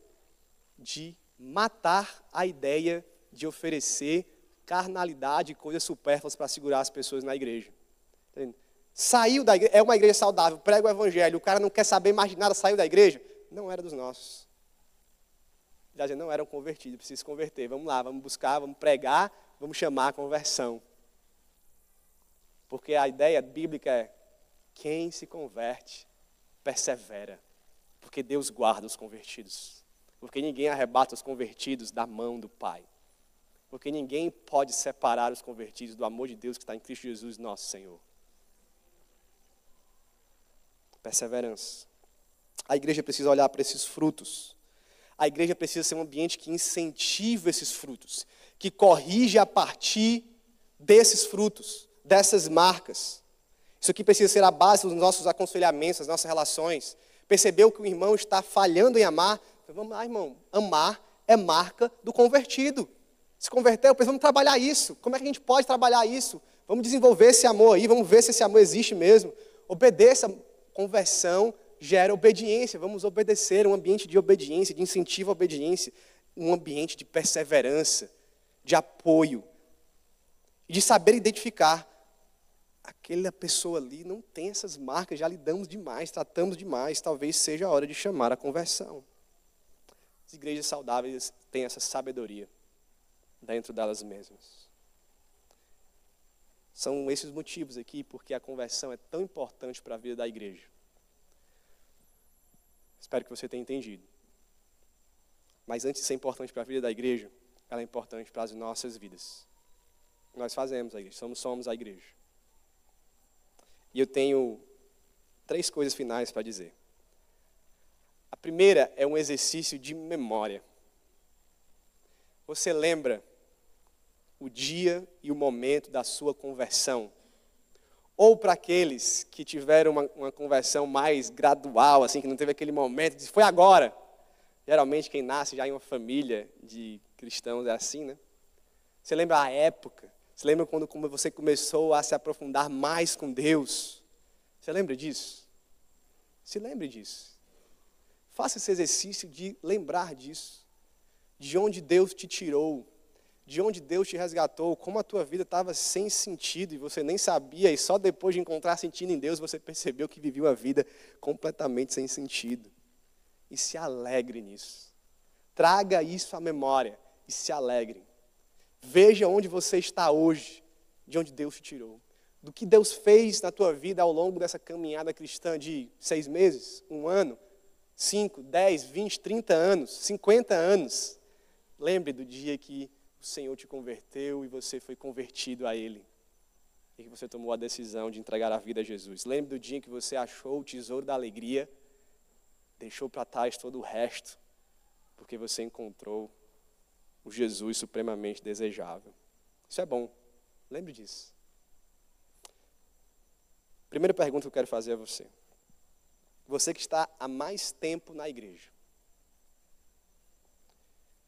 de matar a ideia de oferecer carnalidade e coisas supérfluas para segurar as pessoas na igreja. Saiu da igreja, é uma igreja saudável, prega o evangelho, o cara não quer saber mais de nada, saiu da igreja. Não era dos nossos. Já não eram convertidos, precisa se converter. Vamos lá, vamos buscar, vamos pregar, vamos chamar a conversão. Porque a ideia bíblica é: quem se converte, persevera. Porque Deus guarda os convertidos. Porque ninguém arrebata os convertidos da mão do Pai. Porque ninguém pode separar os convertidos do amor de Deus que está em Cristo Jesus, nosso Senhor. Perseverança. A igreja precisa olhar para esses frutos. A igreja precisa ser um ambiente que incentiva esses frutos, que corrige a partir desses frutos, dessas marcas. Isso aqui precisa ser a base dos nossos aconselhamentos, das nossas relações. Percebeu que o irmão está falhando em amar, Vamos lá, irmão. Amar é marca do convertido. Se converteu, vamos trabalhar isso. Como é que a gente pode trabalhar isso? Vamos desenvolver esse amor aí, vamos ver se esse amor existe mesmo. Obedeça. Conversão gera obediência. Vamos obedecer, um ambiente de obediência, de incentivo à obediência, um ambiente de perseverança, de apoio, de saber identificar. Aquela pessoa ali não tem essas marcas, já lidamos demais, tratamos demais, talvez seja a hora de chamar a conversão. As igrejas saudáveis têm essa sabedoria dentro delas mesmas. São esses motivos aqui porque a conversão é tão importante para a vida da igreja. Espero que você tenha entendido. Mas antes de ser importante para a vida da igreja, ela é importante para as nossas vidas. Nós fazemos a igreja, somos, somos a igreja. E eu tenho três coisas finais para dizer. A primeira é um exercício de memória. Você lembra o dia e o momento da sua conversão? Ou para aqueles que tiveram uma, uma, conversão mais gradual, assim, que não teve aquele momento, foi agora. Geralmente quem nasce já em uma família de cristãos é assim, né? Você lembra a época? Você lembra quando você começou a se aprofundar mais com Deus? Você lembra disso? Se lembre disso. Faça esse exercício de lembrar disso. De onde Deus te tirou, de onde Deus te resgatou, como a tua vida estava sem sentido e você nem sabia, e só depois de encontrar sentido em Deus você percebeu que vivia a vida completamente sem sentido. E se alegre nisso. Traga isso à memória e se alegre. Veja onde você está hoje, de onde Deus te tirou. Do que Deus fez na tua vida ao longo dessa caminhada cristã de seis meses, um ano, cinco, dez, vinte, trinta anos, cinquenta anos. Lembre do dia que o Senhor te converteu e você foi convertido a Ele. E que você tomou a decisão de entregar a vida a Jesus. Lembre do dia que você achou o tesouro da alegria, deixou para trás todo o resto, porque você encontrou o Jesus supremamente desejável. Isso é bom. Lembre disso. Primeira pergunta que eu quero fazer a você. Você que está há mais tempo na igreja.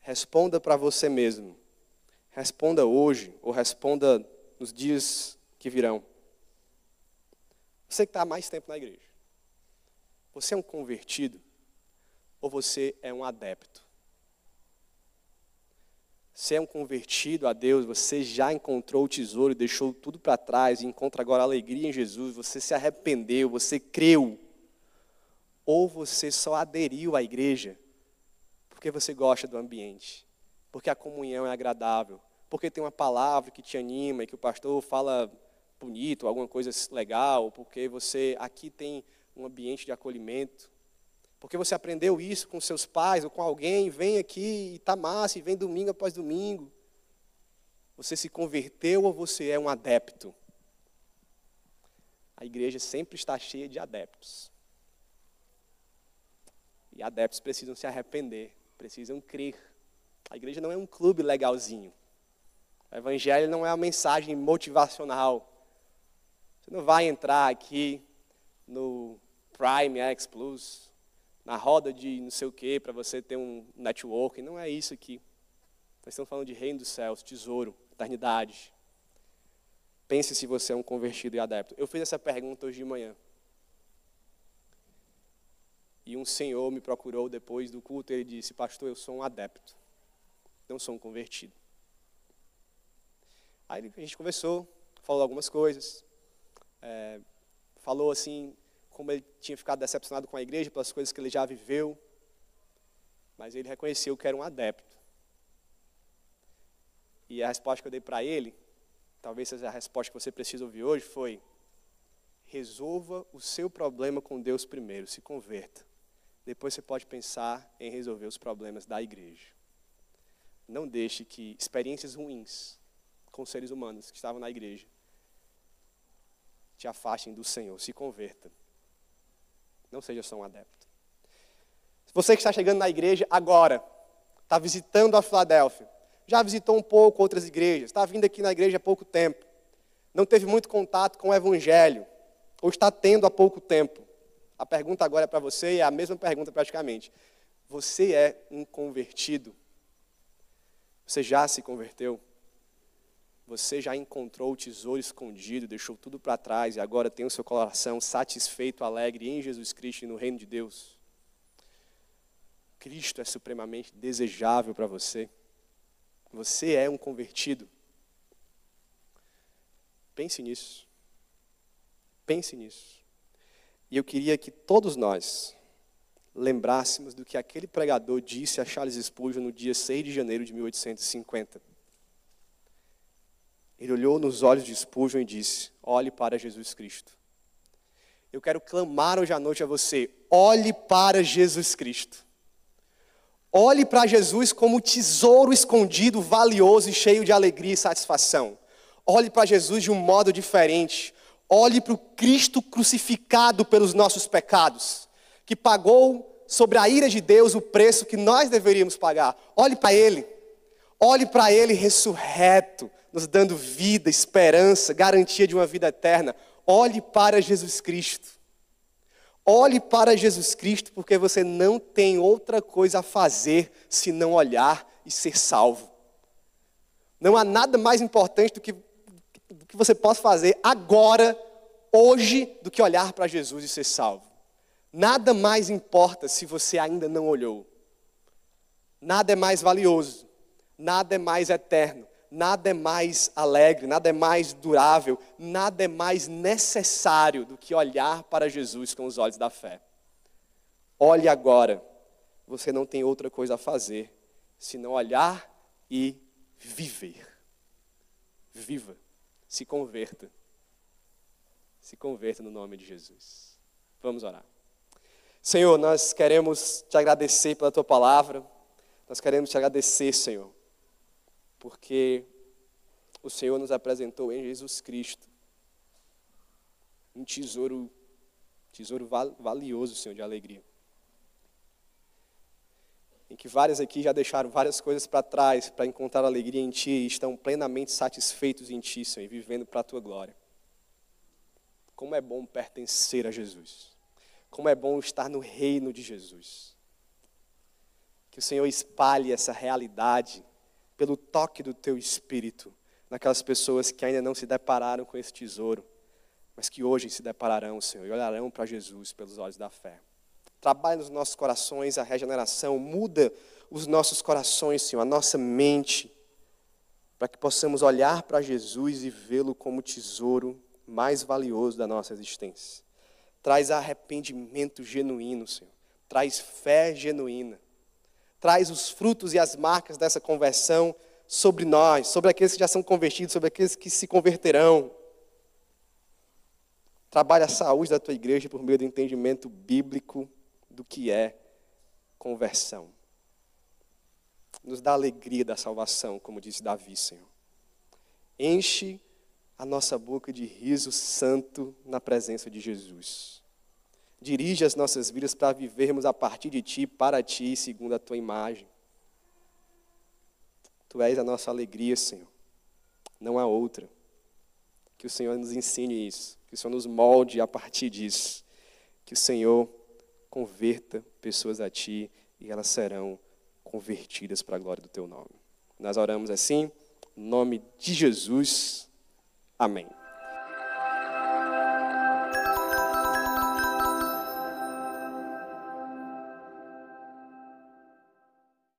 Responda para você mesmo. Responda hoje ou responda nos dias que virão. Você que está há mais tempo na igreja. Você é um convertido ou você é um adepto? Você é um convertido a Deus, você já encontrou o tesouro deixou tudo para trás e encontra agora alegria em Jesus, você se arrependeu, você creu. Ou você só aderiu à igreja porque você gosta do ambiente, porque a comunhão é agradável, porque tem uma palavra que te anima e que o pastor fala bonito, alguma coisa legal, porque você aqui tem um ambiente de acolhimento, porque você aprendeu isso com seus pais ou com alguém, vem aqui e está massa, e vem domingo após domingo. Você se converteu ou você é um adepto? A igreja sempre está cheia de adeptos. E adeptos precisam se arrepender precisam crer. A igreja não é um clube legalzinho. O evangelho não é uma mensagem motivacional. Você não vai entrar aqui no Prime X Plus, na roda de não sei o quê, para você ter um networking. Não é isso aqui. Nós estamos falando de reino dos céus, tesouro, eternidade. Pense se você é um convertido e adepto. Eu fiz essa pergunta hoje de manhã. E um senhor me procurou depois do culto e ele disse: Pastor, eu sou um adepto, não sou um convertido. Aí a gente conversou, falou algumas coisas, é, falou assim, como ele tinha ficado decepcionado com a igreja pelas coisas que ele já viveu, mas ele reconheceu que era um adepto. E a resposta que eu dei para ele, talvez seja a resposta que você precisa ouvir hoje, foi: resolva o seu problema com Deus primeiro, se converta. Depois você pode pensar em resolver os problemas da igreja. Não deixe que experiências ruins com seres humanos que estavam na igreja te afastem do Senhor. Se converta. Não seja só um adepto. Você que está chegando na igreja agora, está visitando a Filadélfia, já visitou um pouco outras igrejas, está vindo aqui na igreja há pouco tempo, não teve muito contato com o Evangelho, ou está tendo há pouco tempo. A pergunta agora é para você e é a mesma pergunta praticamente. Você é um convertido? Você já se converteu? Você já encontrou o tesouro escondido, deixou tudo para trás e agora tem o seu coração satisfeito, alegre em Jesus Cristo e no reino de Deus? Cristo é supremamente desejável para você. Você é um convertido. Pense nisso. Pense nisso. E eu queria que todos nós lembrássemos do que aquele pregador disse a Charles Spurgeon no dia 6 de janeiro de 1850. Ele olhou nos olhos de Spurgeon e disse: Olhe para Jesus Cristo. Eu quero clamar hoje à noite a você: olhe para Jesus Cristo. Olhe para Jesus como tesouro escondido, valioso e cheio de alegria e satisfação. Olhe para Jesus de um modo diferente. Olhe para o Cristo crucificado pelos nossos pecados, que pagou sobre a ira de Deus o preço que nós deveríamos pagar. Olhe para Ele. Olhe para Ele ressurreto, nos dando vida, esperança, garantia de uma vida eterna. Olhe para Jesus Cristo. Olhe para Jesus Cristo, porque você não tem outra coisa a fazer se não olhar e ser salvo. Não há nada mais importante do que, do que você possa fazer agora, hoje, do que olhar para Jesus e ser salvo. Nada mais importa se você ainda não olhou. Nada é mais valioso, nada é mais eterno, nada é mais alegre, nada é mais durável, nada é mais necessário do que olhar para Jesus com os olhos da fé. Olhe agora, você não tem outra coisa a fazer senão olhar e viver. Viva, se converta. Se converta no nome de Jesus. Vamos orar. Senhor, nós queremos te agradecer pela tua palavra. Nós queremos te agradecer, Senhor, porque o Senhor nos apresentou em Jesus Cristo um tesouro, tesouro valioso, Senhor, de alegria. Em que várias aqui já deixaram várias coisas para trás para encontrar alegria em Ti e estão plenamente satisfeitos em Ti, Senhor, e vivendo para a Tua glória. Como é bom pertencer a Jesus. Como é bom estar no reino de Jesus. Que o Senhor espalhe essa realidade pelo toque do teu espírito naquelas pessoas que ainda não se depararam com esse tesouro, mas que hoje se depararão, Senhor, e olharão para Jesus pelos olhos da fé. Trabalha nos nossos corações a regeneração, muda os nossos corações, Senhor, a nossa mente, para que possamos olhar para Jesus e vê-lo como o tesouro mais valioso da nossa existência. Traz arrependimento genuíno, Senhor. Traz fé genuína traz os frutos e as marcas dessa conversão sobre nós, sobre aqueles que já são convertidos, sobre aqueles que se converterão. Trabalha a saúde da tua igreja por meio do entendimento bíblico do que é conversão. Nos dá alegria da salvação, como disse Davi, Senhor. Enche a nossa boca de riso santo na presença de Jesus. Dirige as nossas vidas para vivermos a partir de Ti, para Ti, segundo a Tua imagem. Tu és a nossa alegria, Senhor. Não há outra. Que o Senhor nos ensine isso. Que o Senhor nos molde a partir disso. Que o Senhor converta pessoas a Ti e elas serão convertidas para a glória do Teu nome. Nós oramos assim, em nome de Jesus. Amém.